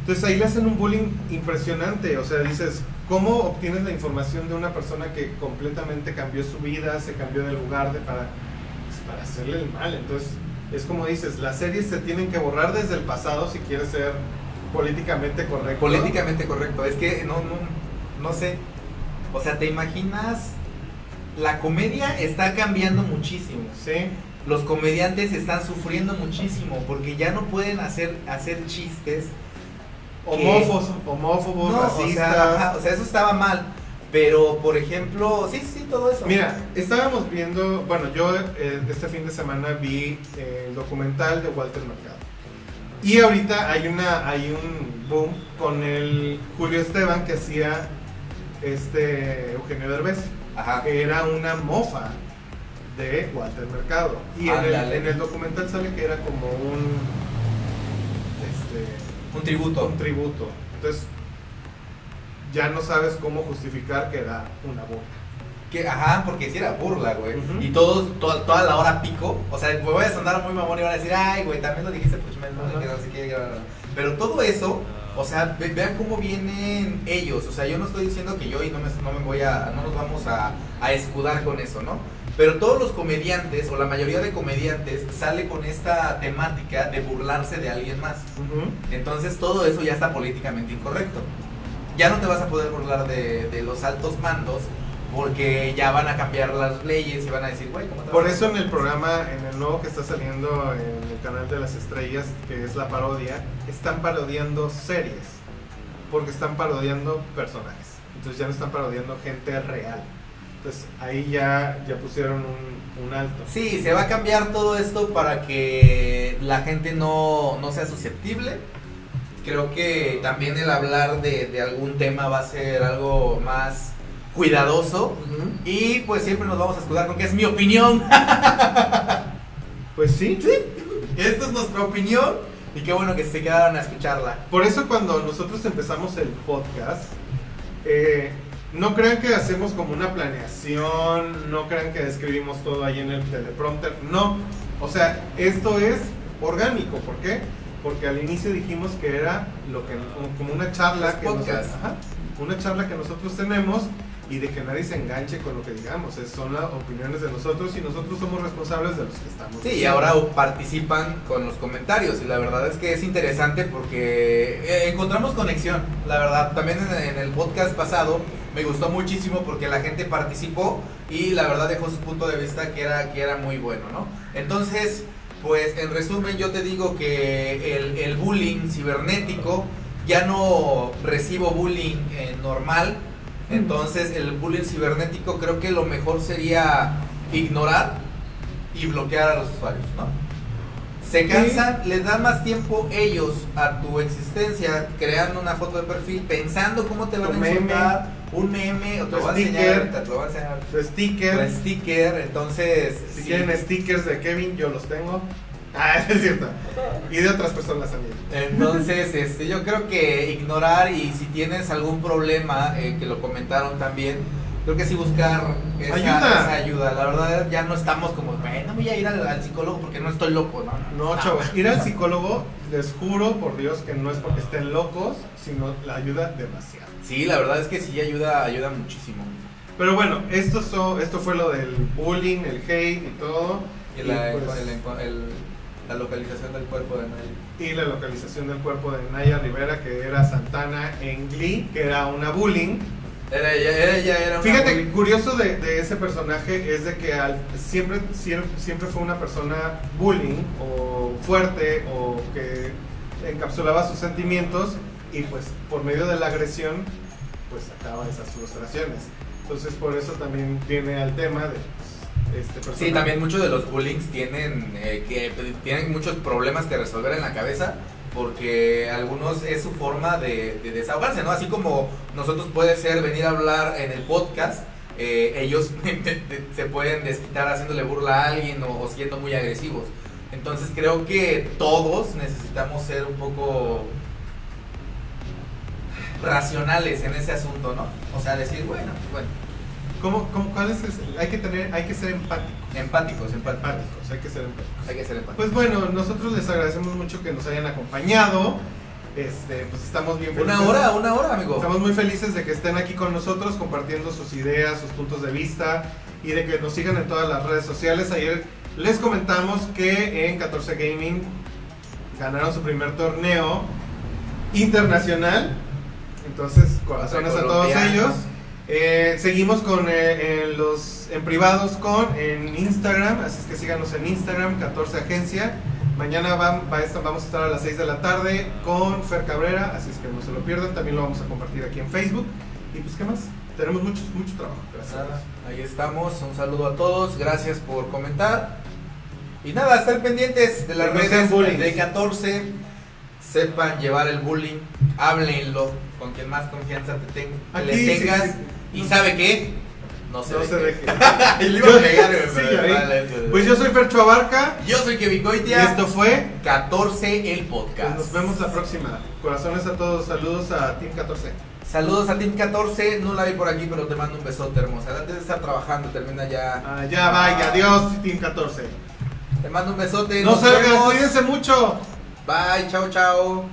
Entonces ahí le hacen un bullying impresionante, o sea, dices, ¿cómo obtienes la información de una persona que completamente cambió su vida, se cambió de lugar de para, pues, para hacerle el mal? Entonces es como dices, las series se tienen que borrar desde el pasado si quieres ser políticamente correcto. Políticamente correcto, es que no, no, no sé. O sea, ¿te imaginas? La comedia está cambiando muchísimo. Sí, Los comediantes están sufriendo muchísimo porque ya no pueden hacer, hacer chistes. homófobos, homófobos, No, o racistas. sea, ajá, o sea, eso estaba mal. Pero, por ejemplo, sí, sí, todo eso. Mira, estábamos viendo, bueno, yo eh, este fin de semana vi eh, el documental de Walter Mercado. Y ahorita hay una hay un boom con el Julio Esteban que hacía este Eugenio Derbez, Ajá. que era una mofa de Walter Mercado. Y en el, en el documental sale que era como un este Un tributo. un tributo. Entonces, ya no sabes cómo justificar que era una burla. Que, ajá, porque si era burla, güey. Y todos, to- toda la hora pico. O sea, me voy a sonar muy mamón y van a decir, ay, güey, también lo dijiste, pues que no sé qué. bla, bla, bla". Pero todo eso, o sea, ve- vean cómo vienen ellos. O sea, yo no estoy diciendo que yo y no me, no me voy a, no nos vamos a, a escudar con eso, ¿no? Pero todos los comediantes, o la mayoría de comediantes, sale con esta temática de burlarse de alguien más. Entonces todo eso ya está políticamente incorrecto. Ya no te vas a poder burlar de, de los altos mandos porque ya van a cambiar las leyes y van a decir, güey, ¿cómo te Por eso en el programa, en el nuevo que está saliendo en el canal de las estrellas, que es la parodia, están parodiando series. Porque están parodiando personajes. Entonces ya no están parodiando gente real. Entonces ahí ya, ya pusieron un, un alto. Sí, se va a cambiar todo esto para que la gente no, no sea susceptible. Creo que también el hablar de, de algún tema va a ser algo más cuidadoso. Y pues siempre nos vamos a escudar con que es mi opinión. Pues sí, Esta es nuestra opinión. Y qué bueno que se quedaron a escucharla. Por eso cuando nosotros empezamos el podcast, eh, no crean que hacemos como una planeación, no crean que escribimos todo ahí en el teleprompter, no. O sea, esto es orgánico, ¿por qué? Porque al inicio dijimos que era lo que como una charla Los que nosotros, podcasts. ajá, una charla que nosotros tenemos y de que nadie se enganche con lo que digamos, es- son las opiniones de nosotros y nosotros somos responsables de los que estamos. Sí, y ahora participan con los comentarios y la verdad es que es interesante porque eh, encontramos conexión, la verdad. También en, en el podcast pasado me gustó muchísimo porque la gente participó y la verdad dejó su punto de vista que era, que era muy bueno, ¿no? Entonces, pues en resumen yo te digo que el, el bullying cibernético ya no recibo bullying eh, normal. Entonces el bullying cibernético creo que lo mejor sería ignorar y bloquear a los usuarios, ¿no? Se cansan, les dan más tiempo ellos a tu existencia creando una foto de perfil pensando cómo te van Tu a meme. insultar, un meme, o te lo van a sticker. enseñar, te lo van a enseñar Tu sticker. tu sticker, entonces Si sí. quieren stickers de Kevin, yo los tengo. Ah, es cierto. Y de otras personas también. Entonces, este, yo creo que ignorar y si tienes algún problema, eh, que lo comentaron también, creo que sí buscar esa Ayuda. esa ayuda. La verdad, ya no estamos como, bueno, voy a ir al, al psicólogo porque no estoy loco, ¿no? No, chavos, ir al psicólogo, les juro por Dios que no es porque estén locos, sino la ayuda demasiado. Sí, la verdad es que sí ayuda, ayuda muchísimo. Pero bueno, esto, so- esto fue lo del bullying, el hate y todo. Y la, Y, pues, el- el- la localización del cuerpo de nadie. y la localización del cuerpo de Naya Rivera, que era Santana en Glee, que era una bullying. Era, ella, era, ella era una Fíjate, bully. curioso de, de ese personaje es de que al- siempre, siempre, siempre fue una persona bullying o fuerte o que encapsulaba sus sentimientos y pues por medio de la agresión pues sacaba esas frustraciones. Entonces por eso también viene al tema de pues, este. Sí, también muchos de los bullings tienen, eh, que, tienen muchos problemas que resolver en la cabeza porque algunos es su forma de, de desahogarse, ¿no? Así como nosotros puede ser venir a hablar en el podcast, eh, ellos se pueden desquitar haciéndole burla a alguien o, o siendo muy agresivos. Entonces creo que todos necesitamos ser un poco racionales en ese asunto, ¿no? O sea, decir, bueno, pues bueno, ¿Cómo, cómo, cuál es ese? Hay que tener, hay que ser empáticos. empáticos, empáticos. Empáticos, hay que ser empáticos. Hay que ser empáticos. Pues bueno, nosotros les agradecemos mucho que nos hayan acompañado. Este, pues estamos bien felices. Una hora, una hora, amigo. Estamos muy felices de que estén aquí con nosotros compartiendo sus ideas, sus puntos de vista y de que nos sigan en todas las redes sociales. Ayer les comentamos que en 14 Gaming ganaron su primer torneo internacional. Entonces, corazones a todos ellos. Eh, seguimos con eh, en los en privados con en Instagram, así es que síganos en Instagram, 14 Agencia. Mañana va vamos a estar a las 6 de la tarde con Fer Cabrera, así es que no se lo pierdan. También lo vamos a compartir aquí en Facebook. Y pues, ¿qué más? Tenemos mucho, mucho trabajo. Gracias. Nada, ahí estamos. Un saludo a todos. Gracias por comentar. Y nada, estén pendientes de las no redes de 14. Sepan llevar el bullying. Háblenlo con quien más confianza te ten- que Aquí, le sí, tengas. sí. Y sabe qué? No se No deje. se deje. Y le iba a pegar, güey, Sí, pero ahí. vale, Pues yo soy Fercho Abarca Yo soy Kevin y Goitia. esto fue. 14 el podcast. Pues nos vemos la próxima. Corazones a todos. Saludos a Team 14. Saludos a Team 14, no la vi por aquí, pero te mando un besote hermosa. Debe de estar trabajando, termina ya. Ah, ya vaya, adiós, Team 14. Te mando un besote. No salgan, cuídense mucho. Bye, chao, chao.